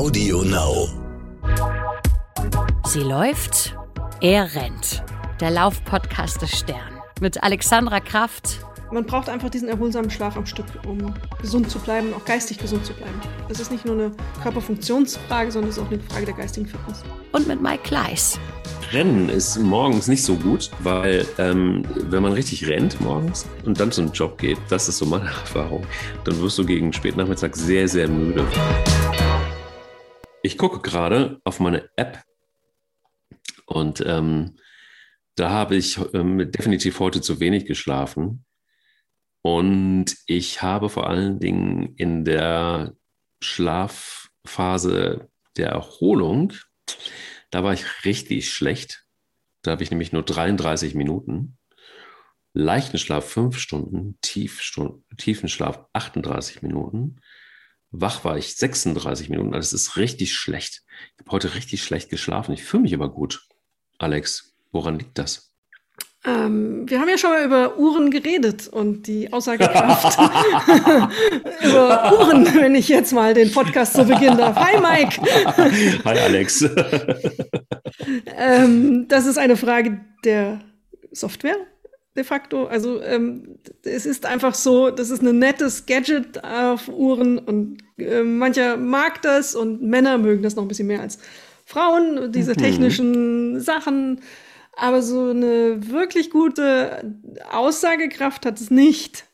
Audio Now. Sie läuft, er rennt. Der Laufpodcast des Stern. Mit Alexandra Kraft. Man braucht einfach diesen erholsamen Schlaf am Stück, um gesund zu bleiben, auch geistig gesund zu bleiben. Es ist nicht nur eine Körperfunktionsfrage, sondern es ist auch eine Frage der geistigen Fitness. Und mit Mike Kleiss. Rennen ist morgens nicht so gut, weil ähm, wenn man richtig rennt morgens und dann zum Job geht, das ist so meine Erfahrung, dann wirst du gegen Spätnachmittag sehr, sehr müde. Ich gucke gerade auf meine App und ähm, da habe ich ähm, definitiv heute zu wenig geschlafen. Und ich habe vor allen Dingen in der Schlafphase der Erholung, da war ich richtig schlecht. Da habe ich nämlich nur 33 Minuten. Leichten Schlaf 5 Stunden, tiefen Schlaf 38 Minuten. Wach war ich 36 Minuten. Also es ist richtig schlecht. Ich habe heute richtig schlecht geschlafen. Ich fühle mich aber gut. Alex, woran liegt das? Ähm, wir haben ja schon mal über Uhren geredet und die Aussagekraft über Uhren, wenn ich jetzt mal den Podcast so beginnen darf. Hi Mike. Hi Alex. ähm, das ist eine Frage der Software de facto. Also ähm, es ist einfach so, das ist ein nettes Gadget auf Uhren und äh, mancher mag das und Männer mögen das noch ein bisschen mehr als Frauen, diese mhm. technischen mhm. Sachen. Aber so eine wirklich gute Aussagekraft hat es nicht.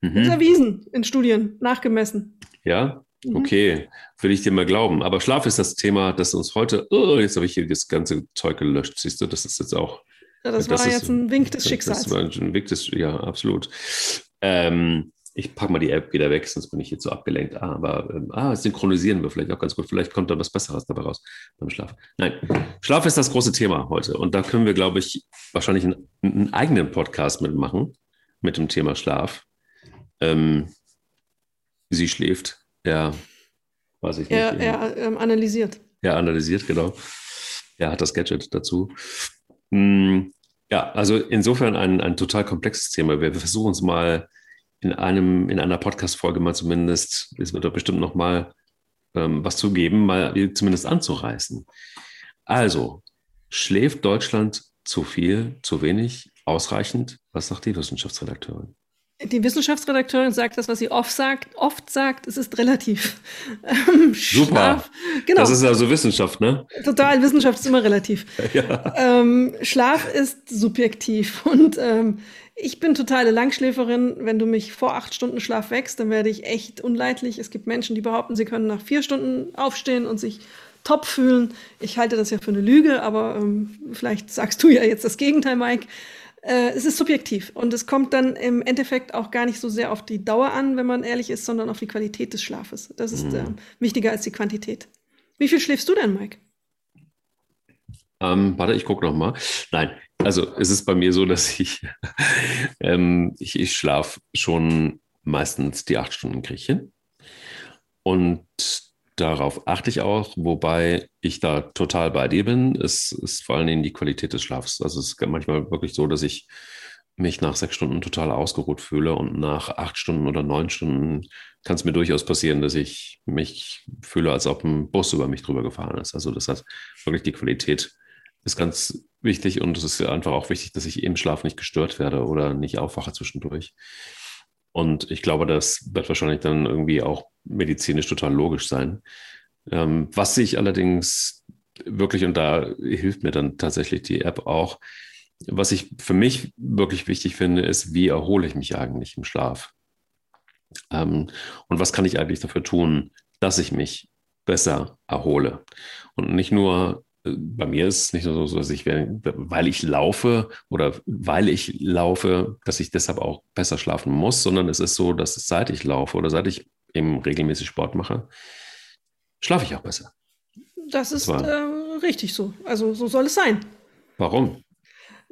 Mhm. Das ist erwiesen in Studien, nachgemessen. Ja, mhm. okay, will ich dir mal glauben. Aber Schlaf ist das Thema, das uns heute, oh, jetzt habe ich hier das ganze Zeug gelöscht, siehst du, das ist jetzt auch. Ja, das, das war ist, jetzt ein Wink des Schicksals. Das war ein Wink des, ja, absolut. Ähm, ich packe mal die App wieder weg, sonst bin ich jetzt so abgelenkt. Ah, aber ähm, ah, synchronisieren wir vielleicht auch ganz gut. Vielleicht kommt da was Besseres dabei raus beim Schlaf. Nein, Schlaf ist das große Thema heute. Und da können wir, glaube ich, wahrscheinlich einen, einen eigenen Podcast mitmachen mit dem Thema Schlaf. Ähm, sie schläft, er, weiß ich nicht. Er, er ähm, analysiert. Er analysiert, genau. Er hat das Gadget dazu. Hm, ja, also insofern ein, ein total komplexes Thema. Wir versuchen es mal in einem, in einer Podcast-Folge mal zumindest, es wird doch bestimmt noch mal ähm, was zu geben, mal zumindest anzureißen. Also, schläft Deutschland zu viel, zu wenig, ausreichend? Was sagt die Wissenschaftsredakteurin? Die Wissenschaftsredakteurin sagt das, was sie oft sagt. Oft sagt, es ist relativ. Ähm, Super. Genau. Das ist also Wissenschaft, ne? Total. Wissenschaft ist immer relativ. ja. ähm, Schlaf ist subjektiv und ähm, ich bin totale Langschläferin. Wenn du mich vor acht Stunden Schlaf wächst, dann werde ich echt unleidlich. Es gibt Menschen, die behaupten, sie können nach vier Stunden aufstehen und sich top fühlen. Ich halte das ja für eine Lüge, aber ähm, vielleicht sagst du ja jetzt das Gegenteil, Mike. Äh, es ist subjektiv und es kommt dann im Endeffekt auch gar nicht so sehr auf die Dauer an, wenn man ehrlich ist, sondern auf die Qualität des Schlafes. Das ist äh, wichtiger als die Quantität. Wie viel schläfst du denn, Mike? Ähm, warte, ich gucke noch mal. Nein, also es ist bei mir so, dass ich, ähm, ich, ich schlafe schon meistens die acht Stunden kriege. Und darauf achte ich auch, wobei ich da total bei dir bin. Es ist vor allen Dingen die Qualität des Schlafs. Also es ist manchmal wirklich so, dass ich mich nach sechs Stunden total ausgeruht fühle und nach acht Stunden oder neun Stunden kann es mir durchaus passieren, dass ich mich fühle, als ob ein Bus über mich drüber gefahren ist. Also das hat wirklich die Qualität ist ganz wichtig und es ist einfach auch wichtig, dass ich im Schlaf nicht gestört werde oder nicht aufwache zwischendurch. Und ich glaube, das wird wahrscheinlich dann irgendwie auch medizinisch total logisch sein. Ähm, was ich allerdings wirklich, und da hilft mir dann tatsächlich die App auch, was ich für mich wirklich wichtig finde, ist, wie erhole ich mich eigentlich im Schlaf? Ähm, und was kann ich eigentlich dafür tun, dass ich mich besser erhole? Und nicht nur bei mir ist es nicht so, dass ich, weil ich laufe oder weil ich laufe, dass ich deshalb auch besser schlafen muss, sondern es ist so, dass seit ich laufe oder seit ich eben regelmäßig Sport mache, schlafe ich auch besser. Das ist äh, richtig so. Also so soll es sein. Warum?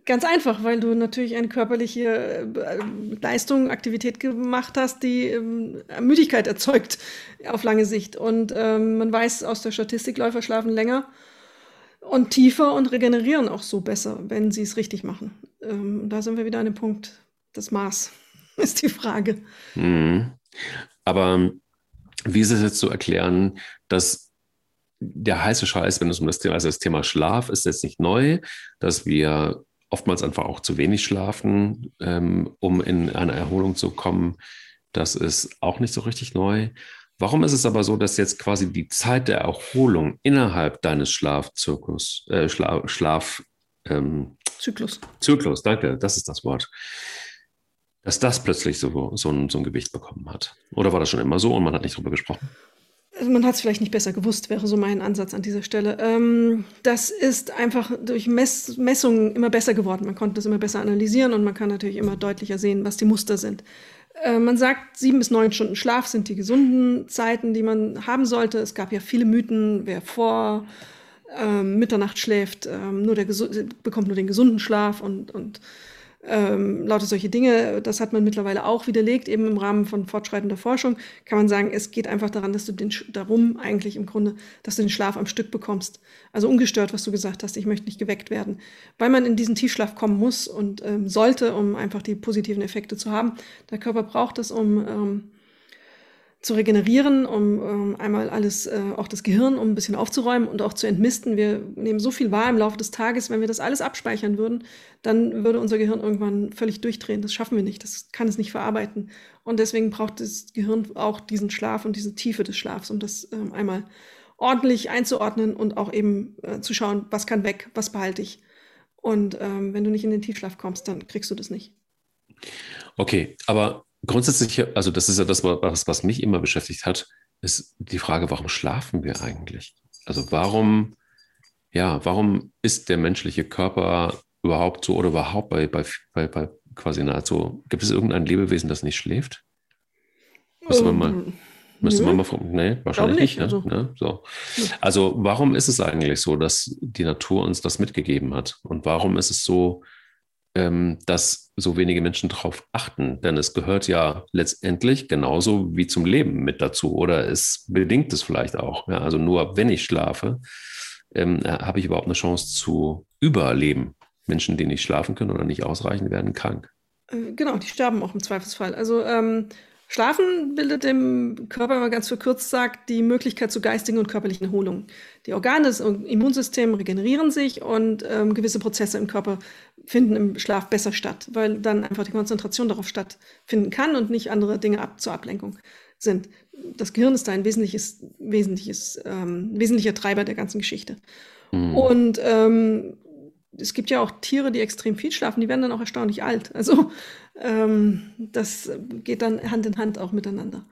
Ganz einfach, weil du natürlich eine körperliche äh, Leistung, Aktivität gemacht hast, die ähm, Müdigkeit erzeugt auf lange Sicht. Und ähm, man weiß aus der Statistik, Läufer schlafen länger und tiefer und regenerieren auch so besser, wenn sie es richtig machen. Ähm, da sind wir wieder an dem Punkt. Das Maß ist die Frage. Mhm. Aber wie ist es jetzt zu erklären, dass der heiße Scheiß, wenn es um das Thema, also das Thema Schlaf ist jetzt nicht neu, dass wir oftmals einfach auch zu wenig schlafen, ähm, um in eine Erholung zu kommen. Das ist auch nicht so richtig neu. Warum ist es aber so, dass jetzt quasi die Zeit der Erholung innerhalb deines Schlafzirkus, äh, Schla Schlaf, ähm, Zyklus. Zyklus, danke, das ist das Wort. Dass das plötzlich so, so, ein, so ein Gewicht bekommen hat. Oder war das schon immer so und man hat nicht drüber gesprochen? Also man hat es vielleicht nicht besser gewusst, wäre so mein Ansatz an dieser Stelle. Ähm, das ist einfach durch Mess Messungen immer besser geworden. Man konnte das immer besser analysieren und man kann natürlich immer deutlicher sehen, was die Muster sind. Äh, man sagt, sieben bis neun Stunden Schlaf sind die gesunden Zeiten, die man haben sollte. Es gab ja viele Mythen, wer vor ähm, Mitternacht schläft, ähm, nur der bekommt nur den gesunden Schlaf und, und ähm, lauter solche Dinge. Das hat man mittlerweile auch widerlegt, eben im Rahmen von fortschreitender Forschung. Kann man sagen, es geht einfach daran, dass du den, darum eigentlich im Grunde, dass du den Schlaf am Stück bekommst. Also ungestört, was du gesagt hast, ich möchte nicht geweckt werden. Weil man in diesen Tiefschlaf kommen muss und ähm, sollte, um einfach die positiven Effekte zu haben. Der Körper braucht es, um ähm, zu regenerieren, um ähm, einmal alles, äh, auch das Gehirn, um ein bisschen aufzuräumen und auch zu entmisten. Wir nehmen so viel wahr im Laufe des Tages, wenn wir das alles abspeichern würden, dann würde unser Gehirn irgendwann völlig durchdrehen. Das schaffen wir nicht, das kann es nicht verarbeiten. Und deswegen braucht das Gehirn auch diesen Schlaf und diese Tiefe des Schlafs, um das ähm, einmal ordentlich einzuordnen und auch eben äh, zu schauen, was kann weg, was behalte ich. Und ähm, wenn du nicht in den Tiefschlaf kommst, dann kriegst du das nicht. Okay, aber grundsätzlich, also das ist ja das, was, was mich immer beschäftigt hat, ist die Frage, warum schlafen wir eigentlich? Also warum, ja, warum ist der menschliche Körper überhaupt so oder überhaupt bei, bei, bei, bei quasi nahezu, gibt es irgendein Lebewesen, das nicht schläft? Müsste man mal, ähm, müsste man mal fragen, nee, wahrscheinlich nicht. nicht also. Ne? So. also warum ist es eigentlich so, dass die Natur uns das mitgegeben hat? Und warum ist es so, ähm, dass so wenige Menschen darauf achten. Denn es gehört ja letztendlich genauso wie zum Leben mit dazu oder es bedingt es vielleicht auch. Ja, also nur wenn ich schlafe, ähm, äh, habe ich überhaupt eine Chance zu überleben. Menschen, die nicht schlafen können oder nicht ausreichend, werden krank. Äh, genau, die sterben auch im Zweifelsfall. Also ähm, Schlafen bildet dem Körper, wenn man ganz verkürzt sagt, die Möglichkeit zu geistigen und körperlichen Erholung. Die Organe des Immunsystems regenerieren sich und ähm, gewisse Prozesse im Körper finden im Schlaf besser statt, weil dann einfach die Konzentration darauf stattfinden kann und nicht andere Dinge ab, zur Ablenkung sind. Das Gehirn ist da ein wesentliches, wesentliches, ähm, wesentlicher Treiber der ganzen Geschichte. Mhm. Und ähm, es gibt ja auch Tiere, die extrem viel schlafen, die werden dann auch erstaunlich alt. Also ähm, das geht dann Hand in Hand auch miteinander.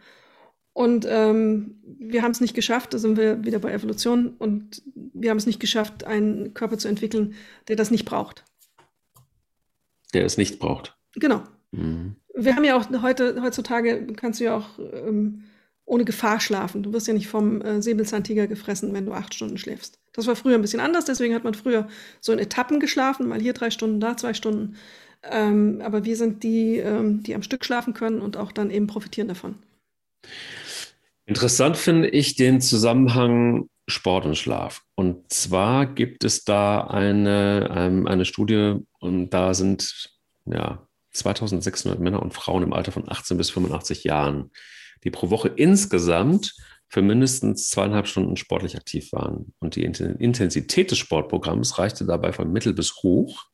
Und ähm, wir haben es nicht geschafft, da sind wir wieder bei Evolution, und wir haben es nicht geschafft, einen Körper zu entwickeln, der das nicht braucht. Der es nicht braucht. Genau. Mhm. Wir haben ja auch heute, heutzutage kannst du ja auch ähm, ohne Gefahr schlafen. Du wirst ja nicht vom äh, Säbelzahntiger gefressen, wenn du acht Stunden schläfst. Das war früher ein bisschen anders, deswegen hat man früher so in Etappen geschlafen, mal hier drei Stunden, da zwei Stunden. Ähm, aber wir sind die, ähm, die am Stück schlafen können und auch dann eben profitieren davon. Interessant finde ich den Zusammenhang Sport und Schlaf. Und zwar gibt es da eine, ähm, eine Studie und da sind ja 2600 Männer und Frauen im Alter von 18 bis 85 Jahren die pro Woche insgesamt für mindestens zweieinhalb Stunden sportlich aktiv waren. Und die Intensität des Sportprogramms reichte dabei von mittel bis hoch.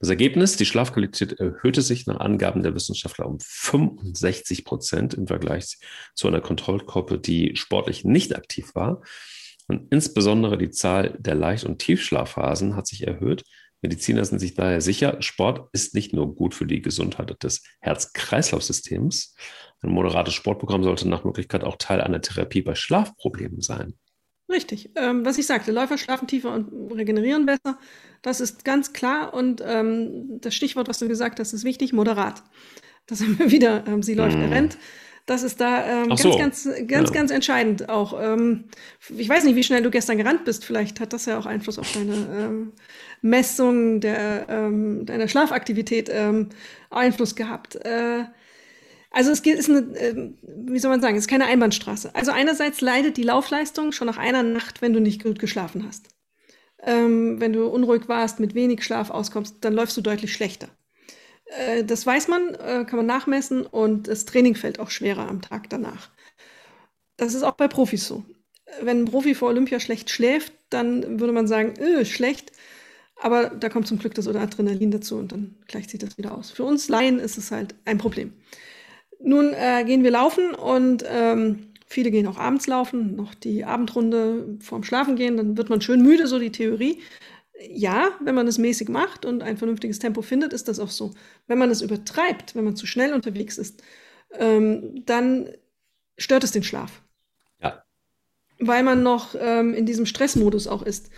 Das Ergebnis, die Schlafqualität erhöhte sich nach Angaben der Wissenschaftler um 65 Prozent im Vergleich zu einer Kontrollgruppe, die sportlich nicht aktiv war. Und insbesondere die Zahl der Leicht- und Tiefschlafphasen hat sich erhöht. Mediziner sind sich daher sicher, Sport ist nicht nur gut für die Gesundheit des Herz-Kreislauf-Systems, ein moderates Sportprogramm sollte nach Möglichkeit auch Teil einer Therapie bei Schlafproblemen sein. Richtig. Ähm, was ich sagte, Läufer schlafen tiefer und regenerieren besser. Das ist ganz klar. Und ähm, das Stichwort, was du gesagt hast, ist wichtig, moderat. Das haben wir wieder, ähm, sie läuft, er rennt. Das ist da ähm, ganz, so. ganz, ganz, ja. ganz entscheidend auch. Ähm, ich weiß nicht, wie schnell du gestern gerannt bist. Vielleicht hat das ja auch Einfluss auf deine ähm, Messung der, ähm, deiner Schlafaktivität ähm, Einfluss gehabt. Äh, also es ist eine, ähm, wie soll man sagen, es ist keine Einbahnstraße. Also einerseits leidet die Laufleistung schon nach einer Nacht, wenn du nicht gut geschlafen hast. Ähm, wenn du unruhig warst, mit wenig Schlaf auskommst, dann läufst du deutlich schlechter. Äh, das weiß man, äh, kann man nachmessen und das Training fällt auch schwerer am Tag danach. Das ist auch bei Profis so. wenn ein Profi vor Olympia schlecht schläft, dann würde man sagen, öh, schlecht. Aber da kommt zum Glück das oder Adrenalin dazu und dann gleicht sich das wieder aus. Für uns Laien ist es halt ein Problem. Nun äh, gehen wir laufen und ähm, viele gehen auch abends laufen, noch die Abendrunde vorm Schlafen gehen, dann wird man schön müde, so die Theorie. Ja, wenn man es mäßig macht und ein vernünftiges Tempo findet, ist das auch so. Wenn man es übertreibt, wenn man zu schnell unterwegs ist, ähm, dann stört es den Schlaf. Ja. Weil man noch ähm, in diesem Stressmodus auch ist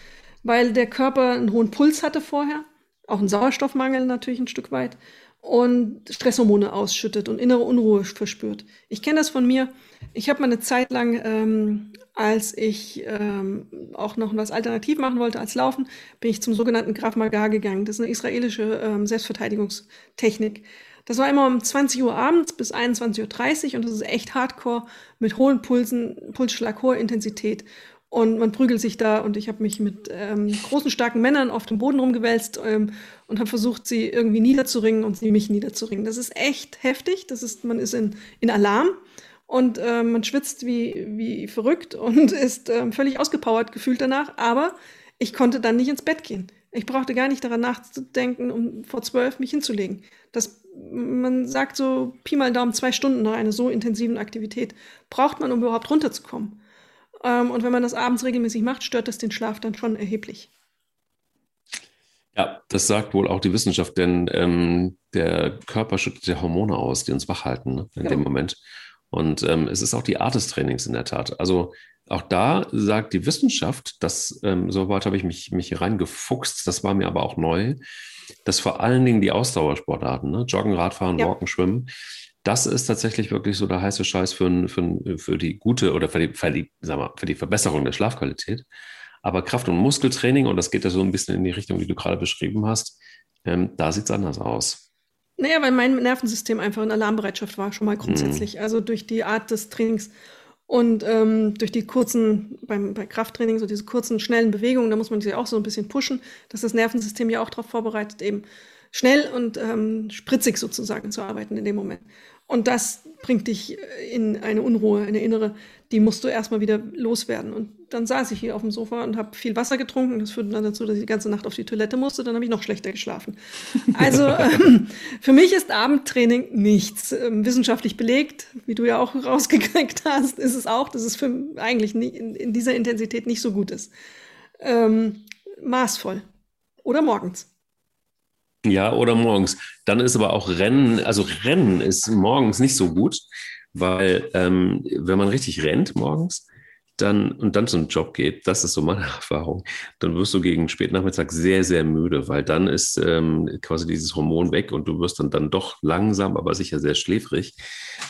weil der Körper einen hohen Puls hatte vorher, auch einen Sauerstoffmangel natürlich ein Stück weit und Stresshormone ausschüttet und innere Unruhe verspürt. Ich kenne das von mir. Ich habe mal eine Zeit lang, ähm, als ich ähm, auch noch was alternativ machen wollte als Laufen, bin ich zum sogenannten Graf Magar gegangen. Das ist eine israelische ähm, Selbstverteidigungstechnik. Das war immer um 20 Uhr abends bis 21.30 Uhr und das ist echt hardcore mit hohen Pulsen, Pulsschlag, hoher Intensität. Und man prügelt sich da und ich habe mich mit ähm, großen, starken Männern auf dem Boden rumgewälzt ähm, und habe versucht, sie irgendwie niederzuringen und sie mich niederzuringen. Das ist echt heftig. Das ist, man ist in, in Alarm und äh, man schwitzt wie, wie verrückt und ist äh, völlig ausgepowert gefühlt danach. Aber ich konnte dann nicht ins Bett gehen. Ich brauchte gar nicht daran nachzudenken, um vor zwölf mich hinzulegen. Das, man sagt so Pi mal Daumen zwei Stunden nach einer so intensiven Aktivität braucht man, um überhaupt runterzukommen. Ähm, und wenn man das abends regelmäßig macht, stört das den Schlaf dann schon erheblich. Ja, das sagt wohl auch die Wissenschaft, denn ähm, der Körper schüttet ja Hormone aus, die uns wach halten ne, in ja. dem Moment. Und ähm, es ist auch die Art des Trainings in der Tat. Also auch da sagt die Wissenschaft, dass, ähm, soweit habe ich mich, mich reingefuchst, das war mir aber auch neu, dass vor allen Dingen die Ausdauersportarten, ne, Joggen, Radfahren, ja. Walken, Schwimmen, das ist tatsächlich wirklich so der heiße Scheiß für, für, für die gute oder für die, für die, mal, für die Verbesserung der Schlafqualität. Aber Kraft- und Muskeltraining, und das geht ja so ein bisschen in die Richtung, die du gerade beschrieben hast, ähm, da sieht es anders aus. Naja, weil mein Nervensystem einfach in Alarmbereitschaft war, schon mal grundsätzlich. Mhm. Also durch die Art des Trainings und ähm, durch die kurzen, beim, bei Krafttraining, so diese kurzen, schnellen Bewegungen, da muss man sich auch so ein bisschen pushen, dass das Nervensystem ja auch darauf vorbereitet, eben schnell und ähm, spritzig sozusagen zu arbeiten in dem Moment. Und das bringt dich in eine Unruhe, eine innere, die musst du erstmal wieder loswerden. Und dann saß ich hier auf dem Sofa und habe viel Wasser getrunken. Das führte dann dazu, dass ich die ganze Nacht auf die Toilette musste. Dann habe ich noch schlechter geschlafen. Also ähm, für mich ist Abendtraining nichts. Ähm, wissenschaftlich belegt, wie du ja auch rausgekriegt hast, ist es auch, dass es für eigentlich nie, in, in, dieser Intensität nicht so gut ist. Ähm, maßvoll. Oder morgens. Ja, oder morgens. Dann ist aber auch Rennen, also Rennen ist morgens nicht so gut, weil ähm, wenn man richtig rennt morgens, dann und dann zum Job geht, das ist so meine Erfahrung, dann wirst du gegen Spätnachmittag sehr, sehr müde, weil dann ist ähm, quasi dieses Hormon weg und du wirst dann, dann doch langsam, aber sicher sehr schläfrig.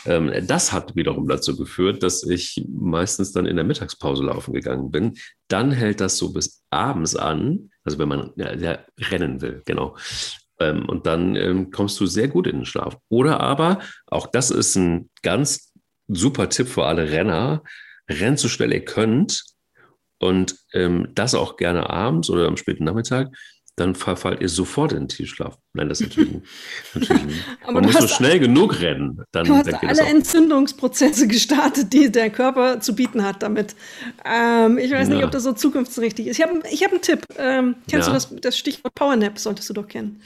Ähm, das hat wiederum dazu geführt, dass ich meistens dann in der Mittagspause laufen gegangen bin. Dann hält das so bis abends an, also wenn man ja, ja, rennen will, genau. Ähm, und dann ähm, kommst du sehr gut in den Schlaf. Oder aber, auch das ist ein ganz super Tipp für alle Renner, rennt so schnell ihr könnt und ähm, das auch gerne abends oder am späten Nachmittag, dann verfallt ihr sofort in den Tiefschlaf. Nein, das ist natürlich, natürlich Man muss so schnell genug rennen. Dann, du hast alle Entzündungsprozesse gestartet, die der Körper zu bieten hat damit. Ähm, ich weiß ja. nicht, ob das so zukunftsrichtig ist. Ich habe ich hab einen Tipp. Ähm, kennst ja. du das, das Stichwort Powernap? Solltest du doch kennen.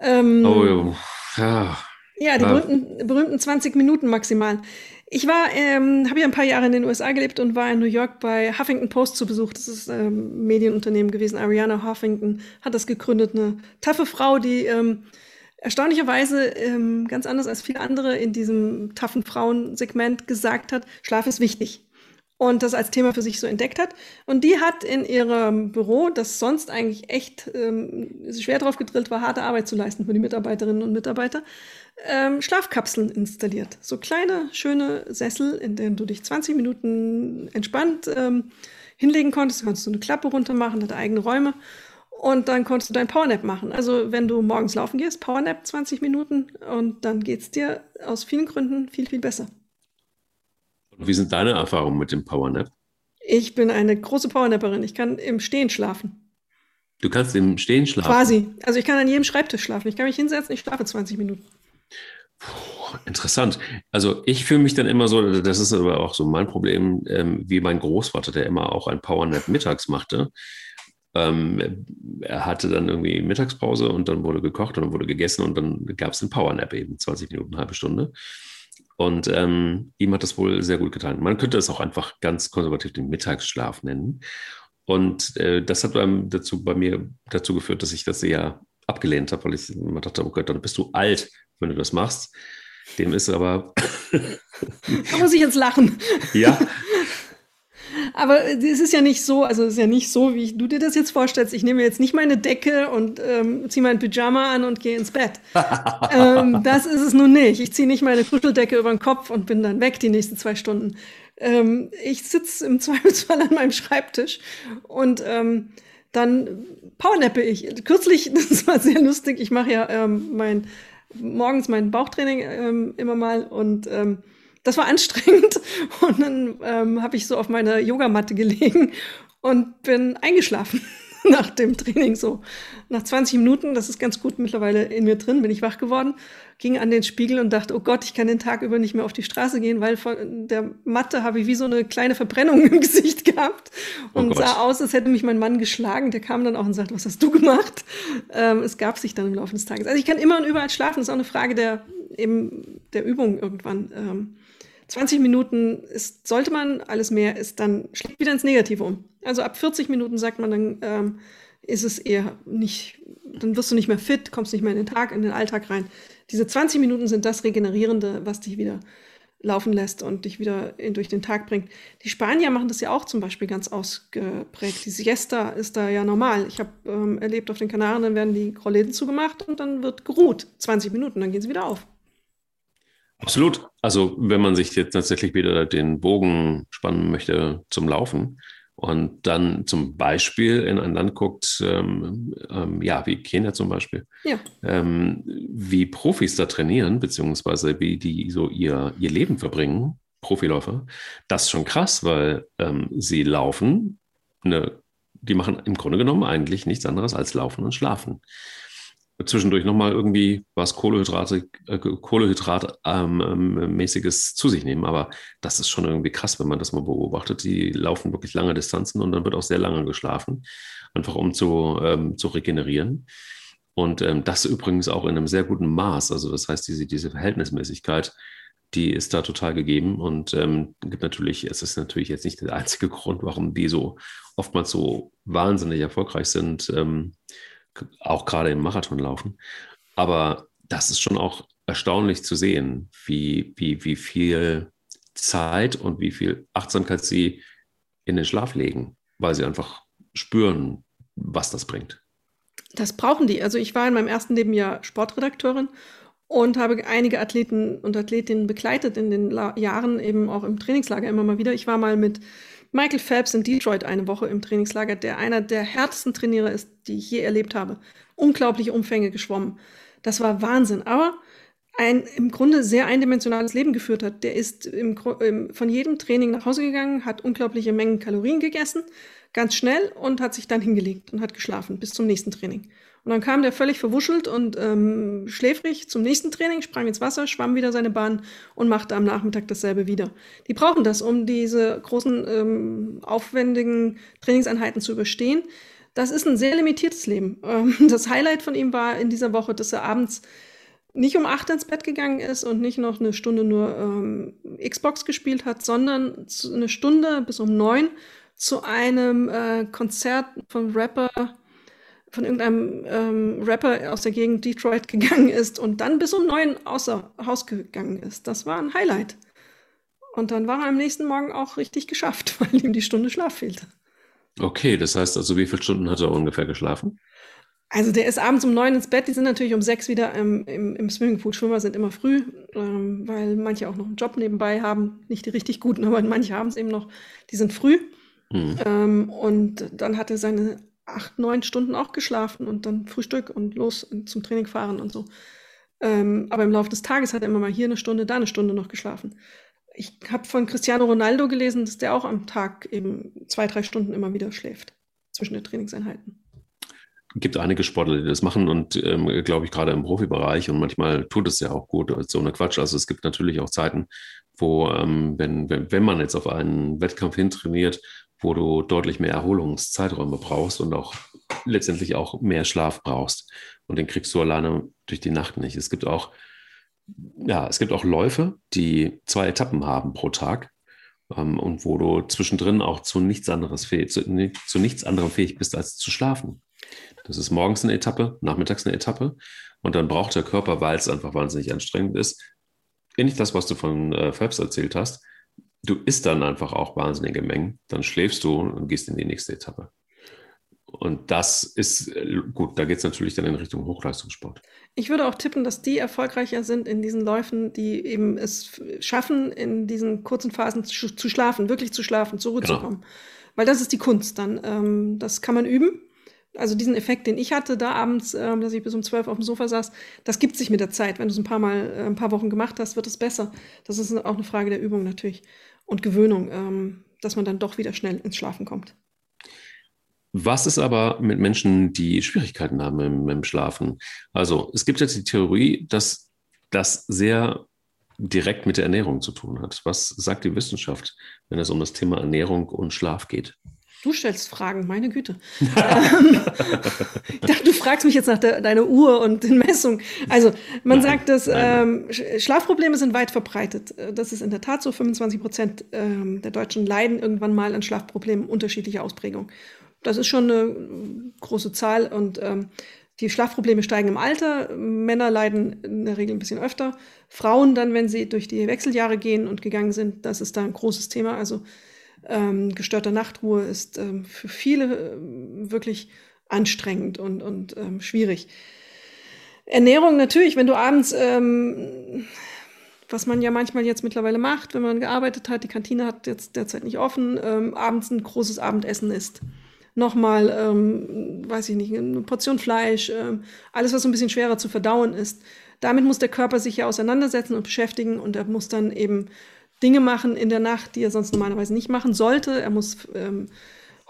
Ähm, oh, ja. Ja, die berühmten, berühmten 20 Minuten maximal. Ich war, ähm, habe ja ein paar Jahre in den USA gelebt und war in New York bei Huffington Post zu Besuch. Das ist ein ähm, Medienunternehmen gewesen. Ariana Huffington hat das gegründet. Eine taffe Frau, die ähm, erstaunlicherweise ähm, ganz anders als viele andere in diesem taffen Frauensegment gesagt hat, Schlaf ist wichtig. Und das als Thema für sich so entdeckt hat. Und die hat in ihrem Büro, das sonst eigentlich echt ähm, schwer drauf gedrillt war, harte Arbeit zu leisten für die Mitarbeiterinnen und Mitarbeiter, ähm, Schlafkapseln installiert. So kleine, schöne Sessel, in denen du dich 20 Minuten entspannt ähm, hinlegen konntest. Du konntest du eine Klappe runter machen, hatte eigene Räume. Und dann konntest du dein Powernap machen. Also wenn du morgens laufen gehst, Powernap 20 Minuten und dann geht es dir aus vielen Gründen viel, viel besser. Wie sind deine Erfahrungen mit dem Powernap? Ich bin eine große Powernapperin. Ich kann im Stehen schlafen. Du kannst im Stehen schlafen? Quasi. Also ich kann an jedem Schreibtisch schlafen. Ich kann mich hinsetzen, ich schlafe 20 Minuten. Puh, interessant. Also ich fühle mich dann immer so, das ist aber auch so mein Problem, ähm, wie mein Großvater, der immer auch ein Powernap mittags machte. Ähm, er hatte dann irgendwie Mittagspause und dann wurde gekocht und dann wurde gegessen und dann gab es einen Powernap eben, 20 Minuten, eine halbe Stunde. Und ähm, ihm hat das wohl sehr gut getan. Man könnte es auch einfach ganz konservativ den Mittagsschlaf nennen. Und äh, das hat beim, dazu, bei mir dazu geführt, dass ich das sehr abgelehnt habe, weil ich immer dachte, oh Gott, dann bist du alt, wenn du das machst. Dem ist aber. da muss ich jetzt lachen. Ja. Aber es ist ja nicht so, also es ist ja nicht so, wie du dir das jetzt vorstellst. Ich nehme jetzt nicht meine Decke und ähm, ziehe mein Pyjama an und gehe ins Bett. ähm, das ist es nun nicht. Ich ziehe nicht meine Kuscheldecke über den Kopf und bin dann weg die nächsten zwei Stunden. Ähm, ich sitze im Zweifelsfall an meinem Schreibtisch und ähm, dann powernappe ich. Kürzlich, das war sehr lustig, ich mache ja ähm, mein morgens mein Bauchtraining ähm, immer mal und ähm, das war anstrengend. Und dann ähm, habe ich so auf meiner Yogamatte gelegen und bin eingeschlafen nach dem Training so. Nach 20 Minuten, das ist ganz gut mittlerweile in mir drin, bin ich wach geworden, ging an den Spiegel und dachte, oh Gott, ich kann den Tag über nicht mehr auf die Straße gehen, weil von der Matte habe ich wie so eine kleine Verbrennung im Gesicht gehabt oh und oh sah aus, als hätte mich mein Mann geschlagen. Der kam dann auch und sagte, was hast du gemacht? Ähm, es gab sich dann im Laufe des Tages. Also ich kann immer und überall schlafen, das ist auch eine Frage der, eben der Übung irgendwann. Ähm, 20 Minuten ist, sollte man, alles mehr ist dann schlägt wieder ins Negative um. Also ab 40 Minuten sagt man, dann ähm, ist es eher nicht, dann wirst du nicht mehr fit, kommst nicht mehr in den Tag, in den Alltag rein. Diese 20 Minuten sind das Regenerierende, was dich wieder laufen lässt und dich wieder durch den Tag bringt. Die Spanier machen das ja auch zum Beispiel ganz ausgeprägt. Die Siesta ist da ja normal. Ich habe ähm, erlebt auf den Kanaren, dann werden die Rollläden zugemacht und dann wird geruht. 20 Minuten, dann gehen sie wieder auf. Absolut. Also wenn man sich jetzt tatsächlich wieder den Bogen spannen möchte zum Laufen und dann zum Beispiel in ein Land guckt, ähm, ähm, ja, wie Kenia zum Beispiel, ja. ähm, wie Profis da trainieren, beziehungsweise wie die so ihr, ihr Leben verbringen, Profiläufer, das ist schon krass, weil ähm, sie laufen, eine, die machen im Grunde genommen eigentlich nichts anderes als laufen und schlafen zwischendurch nochmal irgendwie was Kohlehydrate, äh, Kohlenhydrat-mäßiges ähm, zu sich nehmen. Aber das ist schon irgendwie krass, wenn man das mal beobachtet. Die laufen wirklich lange Distanzen und dann wird auch sehr lange geschlafen, einfach um zu, ähm, zu regenerieren. Und ähm, das übrigens auch in einem sehr guten Maß. Also das heißt, diese, diese Verhältnismäßigkeit, die ist da total gegeben und ähm, gibt natürlich, es ist natürlich jetzt nicht der einzige Grund, warum die so oftmals so wahnsinnig erfolgreich sind. Ähm, auch gerade im Marathonlaufen. Aber das ist schon auch erstaunlich zu sehen, wie, wie, wie viel Zeit und wie viel Achtsamkeit sie in den Schlaf legen, weil sie einfach spüren, was das bringt. Das brauchen die. Also ich war in meinem ersten Nebenjahr Sportredakteurin und habe einige Athleten und Athletinnen begleitet in den La Jahren eben auch im Trainingslager immer mal wieder. Ich war mal mit Michael Phelps in Detroit eine Woche im Trainingslager, der einer der härtesten Trainierer ist, die ich je erlebt habe. Unglaubliche Umfänge geschwommen. Das war Wahnsinn. Aber ein im Grunde sehr eindimensionales Leben geführt hat. Der ist im, im, von jedem Training nach Hause gegangen, hat unglaubliche Mengen Kalorien gegessen, ganz schnell und hat sich dann hingelegt und hat geschlafen bis zum nächsten Training. Und dann kam der völlig verwuschelt und ähm, schläfrig zum nächsten Training, sprang ins Wasser, schwamm wieder seine Bahn und machte am Nachmittag dasselbe wieder. Die brauchen das, um diese großen, ähm, aufwendigen Trainingseinheiten zu überstehen. Das ist ein sehr limitiertes Leben. Ähm, das Highlight von ihm war in dieser Woche, dass er abends nicht um acht ins Bett gegangen ist und nicht noch eine Stunde nur ähm, Xbox gespielt hat, sondern eine Stunde bis um neun zu einem äh, Konzert von Rapper von irgendeinem ähm, Rapper aus der Gegend Detroit gegangen ist und dann bis um neun außer Haus gegangen ist. Das war ein Highlight. Und dann war er am nächsten Morgen auch richtig geschafft, weil ihm die Stunde Schlaf fehlte. Okay, das heißt also, wie viele Stunden hat er ungefähr geschlafen? Also der ist abends um neun ins Bett, die sind natürlich um sechs wieder im, im, im Swimmingpool. Schwimmer sind immer früh, ähm, weil manche auch noch einen Job nebenbei haben. Nicht die richtig guten, aber manche haben es eben noch. Die sind früh. Mhm. Ähm, und dann hat er seine acht, neun Stunden auch geschlafen und dann Frühstück und los zum Training fahren und so. Ähm, aber im Laufe des Tages hat er immer mal hier eine Stunde, da eine Stunde noch geschlafen. Ich habe von Cristiano Ronaldo gelesen, dass der auch am Tag eben zwei, drei Stunden immer wieder schläft zwischen den Trainingseinheiten. gibt einige Sportler, die das machen und ähm, glaube ich gerade im Profibereich und manchmal tut es ja auch gut, so eine Quatsch. Also es gibt natürlich auch Zeiten, wo, ähm, wenn, wenn, wenn man jetzt auf einen Wettkampf hintrainiert, wo du deutlich mehr Erholungszeiträume brauchst und auch letztendlich auch mehr Schlaf brauchst. Und den kriegst du alleine durch die Nacht nicht. Es gibt auch, ja, es gibt auch Läufe, die zwei Etappen haben pro Tag ähm, und wo du zwischendrin auch zu nichts anderes fähig, zu, zu nichts anderem fähig bist, als zu schlafen. Das ist morgens eine Etappe, nachmittags eine Etappe und dann braucht der Körper, weil es einfach wahnsinnig anstrengend ist, ähnlich das, was du von äh, Phelps erzählt hast, du isst dann einfach auch wahnsinnige Mengen, dann schläfst du und gehst in die nächste Etappe. Und das ist äh, gut, da geht es natürlich dann in Richtung Hochleistungssport. Ich würde auch tippen, dass die erfolgreicher sind in diesen Läufen, die eben es schaffen, in diesen kurzen Phasen zu, zu schlafen, wirklich zu schlafen, zur Ruhe genau. zu kommen. Weil das ist die Kunst dann. Ähm, das kann man üben. Also diesen Effekt, den ich hatte da abends, ähm, dass ich bis um zwölf auf dem Sofa saß, das gibt sich mit der Zeit. Wenn du es ein paar Mal, äh, ein paar Wochen gemacht hast, wird es besser. Das ist auch eine Frage der Übung natürlich und Gewöhnung, ähm, dass man dann doch wieder schnell ins Schlafen kommt. Was ist aber mit Menschen, die Schwierigkeiten haben im, im Schlafen? Also es gibt jetzt die Theorie, dass das sehr direkt mit der Ernährung zu tun hat. Was sagt die Wissenschaft, wenn es um das Thema Ernährung und Schlaf geht? Du stellst Fragen, meine Güte. ähm, du fragst mich jetzt nach der, deiner Uhr und den Messungen. Also man nein, sagt, dass ähm, Schlafprobleme sind weit verbreitet. Das ist in der Tat so. 25 Prozent ähm, der Deutschen leiden irgendwann mal an Schlafproblemen unterschiedlicher Ausprägung. Das ist schon eine große Zahl und ähm, die Schlafprobleme steigen im Alter. Männer leiden in der Regel ein bisschen öfter. Frauen dann, wenn sie durch die Wechseljahre gehen und gegangen sind, das ist da ein großes Thema. Also ähm, gestörte Nachtruhe ist ähm, für viele äh, wirklich anstrengend und, und ähm, schwierig. Ernährung natürlich, wenn du abends, ähm, was man ja manchmal jetzt mittlerweile macht, wenn man gearbeitet hat, die Kantine hat jetzt derzeit nicht offen, ähm, abends ein großes Abendessen isst nochmal, ähm, weiß ich nicht, eine Portion Fleisch, ähm, alles, was so ein bisschen schwerer zu verdauen ist. Damit muss der Körper sich ja auseinandersetzen und beschäftigen und er muss dann eben Dinge machen in der Nacht, die er sonst normalerweise nicht machen sollte. Er muss ähm,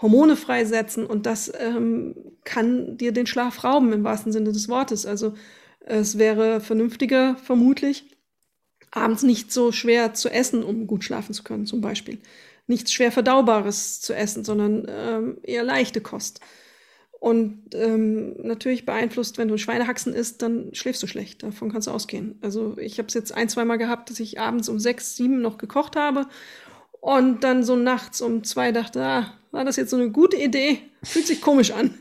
Hormone freisetzen und das ähm, kann dir den Schlaf rauben im wahrsten Sinne des Wortes. Also es wäre vernünftiger, vermutlich, abends nicht so schwer zu essen, um gut schlafen zu können, zum Beispiel nichts schwer verdaubares zu essen, sondern ähm, eher leichte Kost. Und ähm, natürlich beeinflusst, wenn du Schweinehaxen isst, dann schläfst du schlecht. Davon kannst du ausgehen. Also ich habe es jetzt ein, zweimal gehabt, dass ich abends um sechs, sieben noch gekocht habe und dann so nachts um zwei dachte, ah, war das jetzt so eine gute Idee? Fühlt sich komisch an.